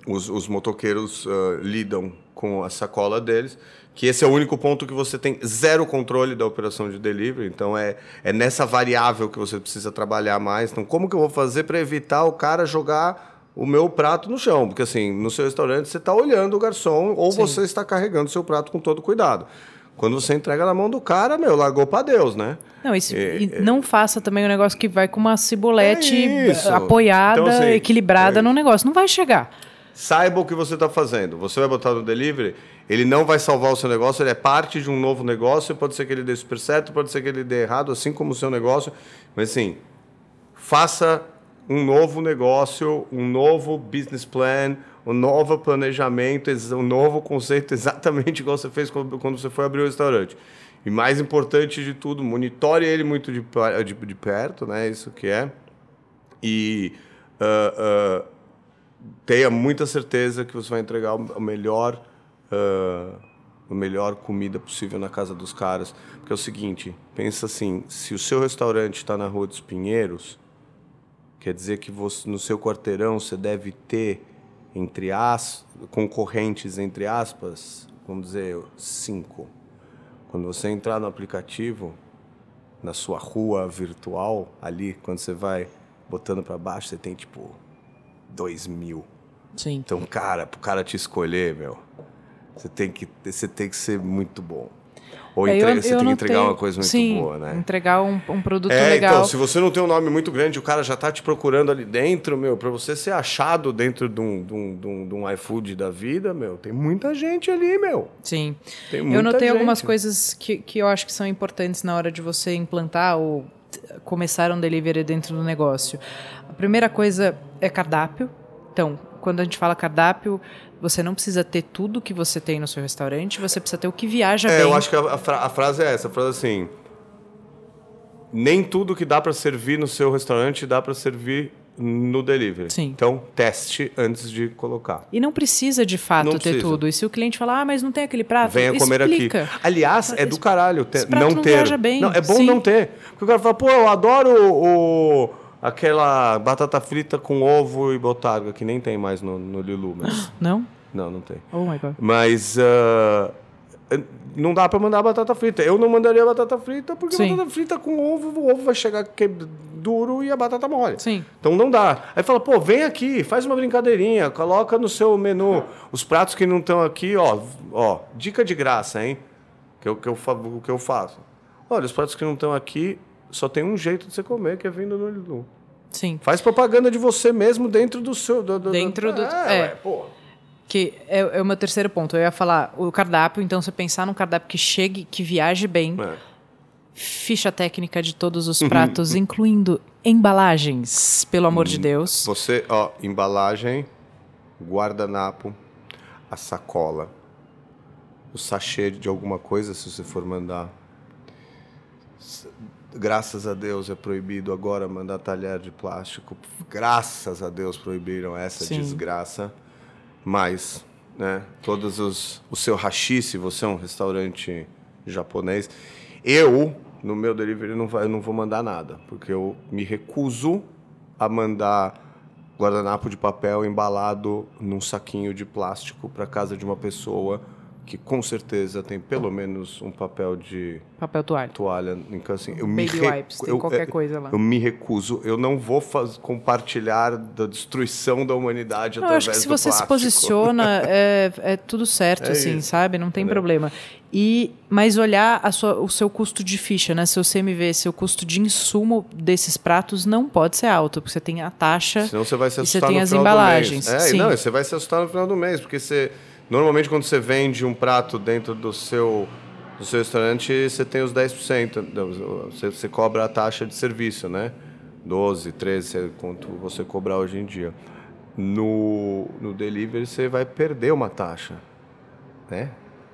os, os, motoqueiros uh, lidam com a sacola deles, que esse é o único ponto que você tem zero controle da operação de delivery. Então, é, é nessa variável que você precisa trabalhar mais. Então, como que eu vou fazer para evitar o cara jogar o meu prato no chão? Porque, assim, no seu restaurante você está olhando o garçom ou Sim. você está carregando o seu prato com todo cuidado. Quando você entrega na mão do cara, meu, largou para Deus, né? Não, isso, e, e não faça também um negócio que vai com uma cibolete é apoiada, então, assim, equilibrada é no negócio. Não vai chegar. Saiba o que você está fazendo. Você vai botar no delivery, ele não vai salvar o seu negócio, ele é parte de um novo negócio. Pode ser que ele dê super certo, pode ser que ele dê errado, assim como o seu negócio. Mas assim, faça um novo negócio, um novo business plan, um novo planejamento, um novo conceito, exatamente igual você fez quando você foi abrir o restaurante. E mais importante de tudo, monitore ele muito de, de, de perto, né? Isso que é. E uh, uh, tenha muita certeza que você vai entregar o melhor, uh, a melhor comida possível na casa dos caras. Porque é o seguinte, pensa assim, se o seu restaurante está na Rua dos Pinheiros, quer dizer que você, no seu quarteirão você deve ter entre as concorrentes entre aspas, vamos dizer cinco. Quando você entrar no aplicativo, na sua rua virtual ali, quando você vai botando para baixo, você tem tipo dois mil. Sim. Então, cara, pro cara te escolher, meu, você tem que, você tem que ser muito bom. Ou É, entrega, eu- você eu tem que entregar tenho- uma coisa muito Sim, boa, né? entregar um, um produto É, legal. então, se você não tem um nome muito grande, o cara já tá te procurando ali dentro, meu, pra você ser achado dentro de um, de um, de um, um iFood da vida, meu, tem muita gente ali, meu. Sim. Tem Eu muita notei algumas gente. coisas que, que eu acho que são importantes na hora de você implantar ou começar um delivery dentro do negócio. A primeira coisa é cardápio. Então, quando a gente fala cardápio, você não precisa ter tudo que você tem no seu restaurante, você precisa ter o que viaja É, bem. eu acho que a, fra- a frase é essa, a frase assim, nem tudo que dá pra servir no seu restaurante dá pra servir no delivery. Sim. Então, teste antes de colocar. E não precisa de fato Não ter precisa. tudo. E se o cliente falar, ah, mas não tem aquele prato, Venha comer explica. aqui. Aliás, é do caralho ter, não não ter. viaja bem, Não, é bom sim. não ter. Porque o cara fala, pô, eu adoro o, aquela batata frita com ovo e botarga, que nem tem mais no, no Lilu, mas... Não? não, não tem. Oh my God. Mas ah, não dá pra mandar batata frita. Eu não mandaria batata frita porque Sim. batata frita com ovo, o ovo vai chegar que- duro e a batata mole. Sim. Então não dá. Aí fala, pô, vem aqui, faz uma brincadeirinha, coloca no seu menu os pratos que não estão aqui, ó, ó, dica de graça, hein? Que eu, que eu, que eu faço. Olha, os pratos que não estão aqui, só tem um jeito de você comer, que é vindo no Lilu. Sim. Faz propaganda de você mesmo dentro do seu... Do, do- Dentro do- É, é. ué, pô. Que é, é o meu terceiro ponto. Eu ia falar o cardápio, então você pensar num cardápio que chegue, que viaje bem, É. ficha técnica de todos os pratos, incluindo embalagens, pelo amor de Deus. Você, ó, embalagem, guardanapo, a sacola, o sachê de alguma coisa, se você for mandar. Graças a Deus é proibido agora mandar talher de plástico. Graças a Deus proibiram essa Sim. desgraça. Mas, né, todos os o seu hashi, se você é um restaurante japonês, eu no meu delivery não vai, eu não vou mandar nada, porque eu me recuso a mandar guardanapo de papel embalado num saquinho de plástico para casa de uma pessoa que com certeza tem pelo menos um papel de Papel toalha. toalha casa. Assim, eu me Baby re- wipes, tem eu- qualquer é, coisa lá. Eu me recuso. Eu não vou faz- compartilhar da destruição da humanidade Eu através acho que se você se plástico. posiciona, é, é tudo certo, É assim, isso. sabe? Não tem Entendeu? problema. E, mas olhar a sua- o seu custo de ficha, né? Seu CMV, seu custo de insumo desses pratos não pode ser alto, porque você tem a taxa. Senão você vai se E você assustar tem no as final embalagens, do mês. É, sim. não, você vai se assustar no final do mês, porque você normalmente quando você vende um prato dentro do seu do seu restaurante, você tem os 10%, não, você, você cobra a taxa de serviço, né? 12, 13, sei quanto você cobrar hoje em dia. No, no delivery você vai perder uma taxa, né?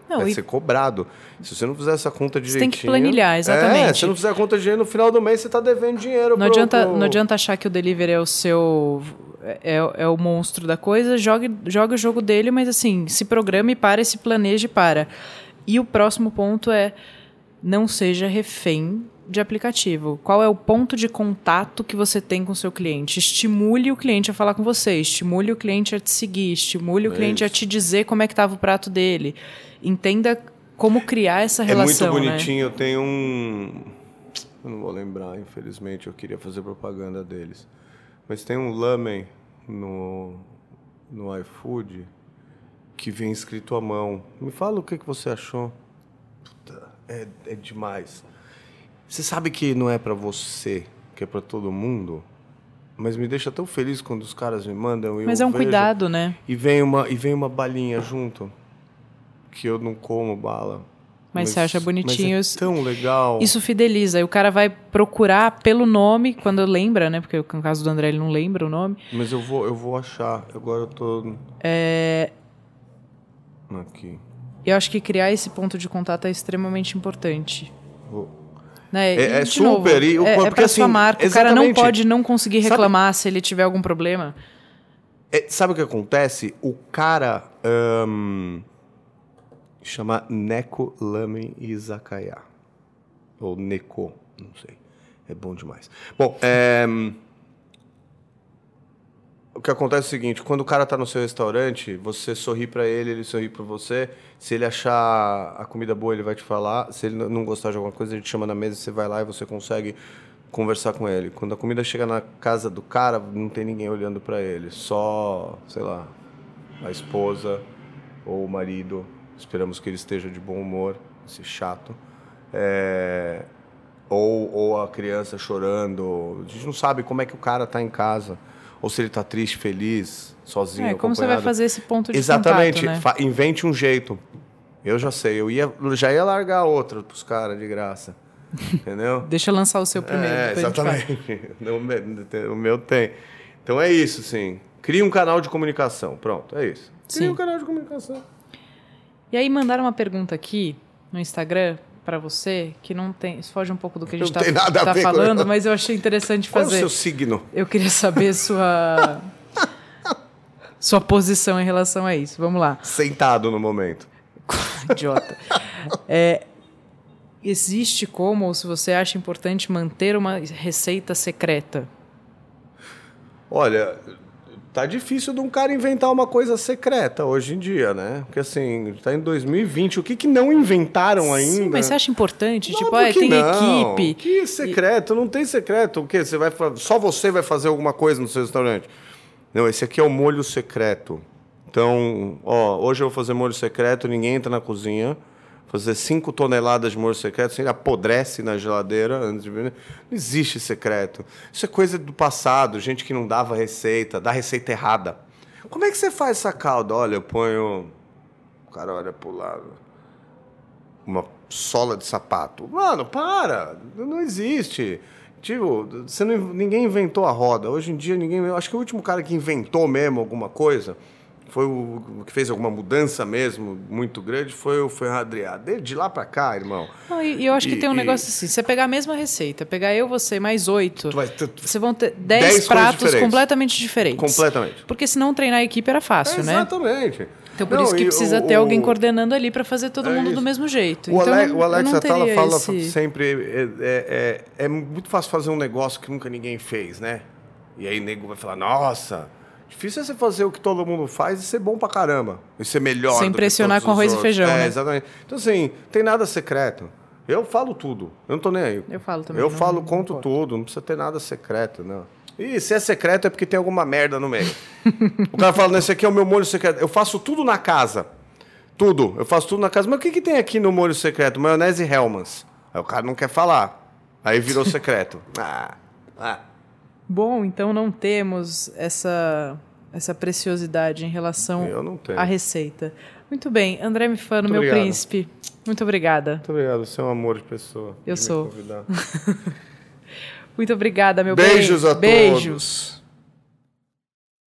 Não, vai e- ser cobrado. Se você não fizer essa conta direitinho... tem que planilhar, É, exatamente. se você não fizer a conta direitinho, no final do mês você está devendo dinheiro Não pro- adianta, pro- não adianta achar que o delivery é o seu. É, é o monstro da coisa, jogue, jogue o jogo dele, mas assim, se programe para se planeje para. E o próximo ponto é não seja refém de aplicativo. Qual é o ponto de contato que você tem com o seu cliente? Estimule o cliente a falar com você, estimule o cliente a te seguir, estimule o É cliente a isso. te dizer como é que estava o prato dele. Entenda como criar essa relação, É muito né? bonitinho. Eu tenho um. Eu não vou lembrar, infelizmente. Eu queria fazer propaganda deles. Mas tem um lamen no, no iFood que vem escrito à mão. Me fala o que, que você achou. Puta, é, é demais. Você sabe que não é pra você, que é pra todo mundo? Mas me deixa tão feliz quando os caras me mandam. Mas é um cuidado, né? E vem uma, e vem uma balinha junto. Que eu não como bala. Mas você acha bonitinho. Mas é tão legal. Isso fideliza. E o cara vai procurar pelo nome, quando lembra, né? Porque no caso do André ele não lembra o nome. Mas eu vou, eu vou achar. Agora eu tô. É, Aqui. eu acho que criar esse ponto de contato é extremamente importante. Vou- Né? É- é de super, Novo, e o- é, é porque sua assim, marca. O cara não pode não conseguir Sabe- reclamar se ele tiver algum problema. É, sabe o que acontece? O cara um, chama Neko Lame Izakaya. Ou Neko, não sei. É bom demais. Bom, é, o que acontece é o seguinte, quando o cara está no seu restaurante, você sorri para ele, ele sorri para você. Se ele achar a comida boa, ele vai te falar. Se ele não gostar de alguma coisa, ele te chama na mesa, você vai lá e você consegue conversar com ele. Quando a comida chega na casa do cara, não tem ninguém olhando para ele, só, sei lá, a esposa ou o marido. Esperamos que ele esteja de bom humor, esse chato. É... Ou, ou a criança chorando. A gente não sabe como é que o cara está em casa. Ou se ele está triste, feliz, sozinho. É, como você vai fazer esse ponto de Exatamente. Contato, né? Invente um jeito. Eu já sei. Eu ia, já ia largar outra para os caras de graça. Entendeu? Deixa eu lançar o seu primeiro. É, exatamente. o meu tem. Então é isso, sim. Cria um canal de comunicação. Pronto, é isso. Cria sim. um canal de comunicação. E aí mandaram uma pergunta aqui no Instagram para você que não tem. Isso foge um pouco do que a gente está tá falando, com... mas eu achei interessante fazer. Qual é o seu signo? Eu queria saber sua. sua posição em relação a isso. Vamos lá. Sentado no momento. Idiota. É, existe como, ou se você acha importante, manter uma receita secreta? Olha, tá difícil de um cara inventar uma coisa secreta hoje em dia, né? Porque assim, tá em 2020, o que que não inventaram ainda? Sim, mas você acha importante? Não, tipo, ah, tem não. equipe. Que secreto? E... Não tem secreto. O quê? Você vai só você vai fazer alguma coisa no seu restaurante? Não, esse aqui é o molho secreto. Então, ó, hoje eu vou fazer molho secreto, ninguém entra na cozinha fazer 5 toneladas de molho secreto, você apodrece na geladeira antes de Não existe secreto. Isso é coisa do passado, gente que não dava receita, dá receita errada. Como é que você faz essa calda? Olha, eu ponho. O cara olha pro lado. Uma sola de sapato. Mano, para! Não existe. Tipo, você não, ninguém inventou a roda. Hoje em dia, ninguém. Acho que o último cara que inventou mesmo alguma coisa foi o que fez alguma mudança mesmo muito grande foi o Ferran Adrià. De lá para cá, irmão. Não, e eu acho que tem um e, negócio assim: você pegar a mesma receita, pegar eu, você, mais oito, vocês vão ter dez, dez pratos completamente diferentes. Completamente. Porque senão treinar a equipe era fácil, é, né? Exatamente. Então por Não, isso que precisa o, ter alguém coordenando ali para fazer todo é mundo isso. do mesmo jeito. O, então, Ale, o Alex Atala fala esse... sempre: é, é, é, é muito fácil fazer um negócio que nunca ninguém fez, né? E aí o nego vai falar: nossa Difícil é você fazer o que todo mundo faz e ser bom pra caramba. E ser melhor. Sem impressionar com arroz outros. e feijão. É, né? exatamente. Então, assim, tem nada secreto. Eu falo tudo. Eu não tô nem aí. Eu falo também. Eu não, falo, não conto não tudo. Não precisa ter nada secreto, não. E se é secreto é porque tem alguma merda no meio. o cara fala, esse aqui é o meu molho secreto. Eu faço tudo na casa. Tudo. Eu faço tudo na casa. Mas o que, que tem aqui no molho secreto? Maionese Hellmann's. Aí o cara não quer falar. Aí virou secreto. ah, ah. Bom, então não temos essa, essa preciosidade em relação à receita. Muito bem, André Mifano, Muito meu obrigado. príncipe. Muito obrigada. Muito obrigado, você é um amor de pessoa. Eu sou. Muito obrigada, meu Beijos bem. a Beijos. todos.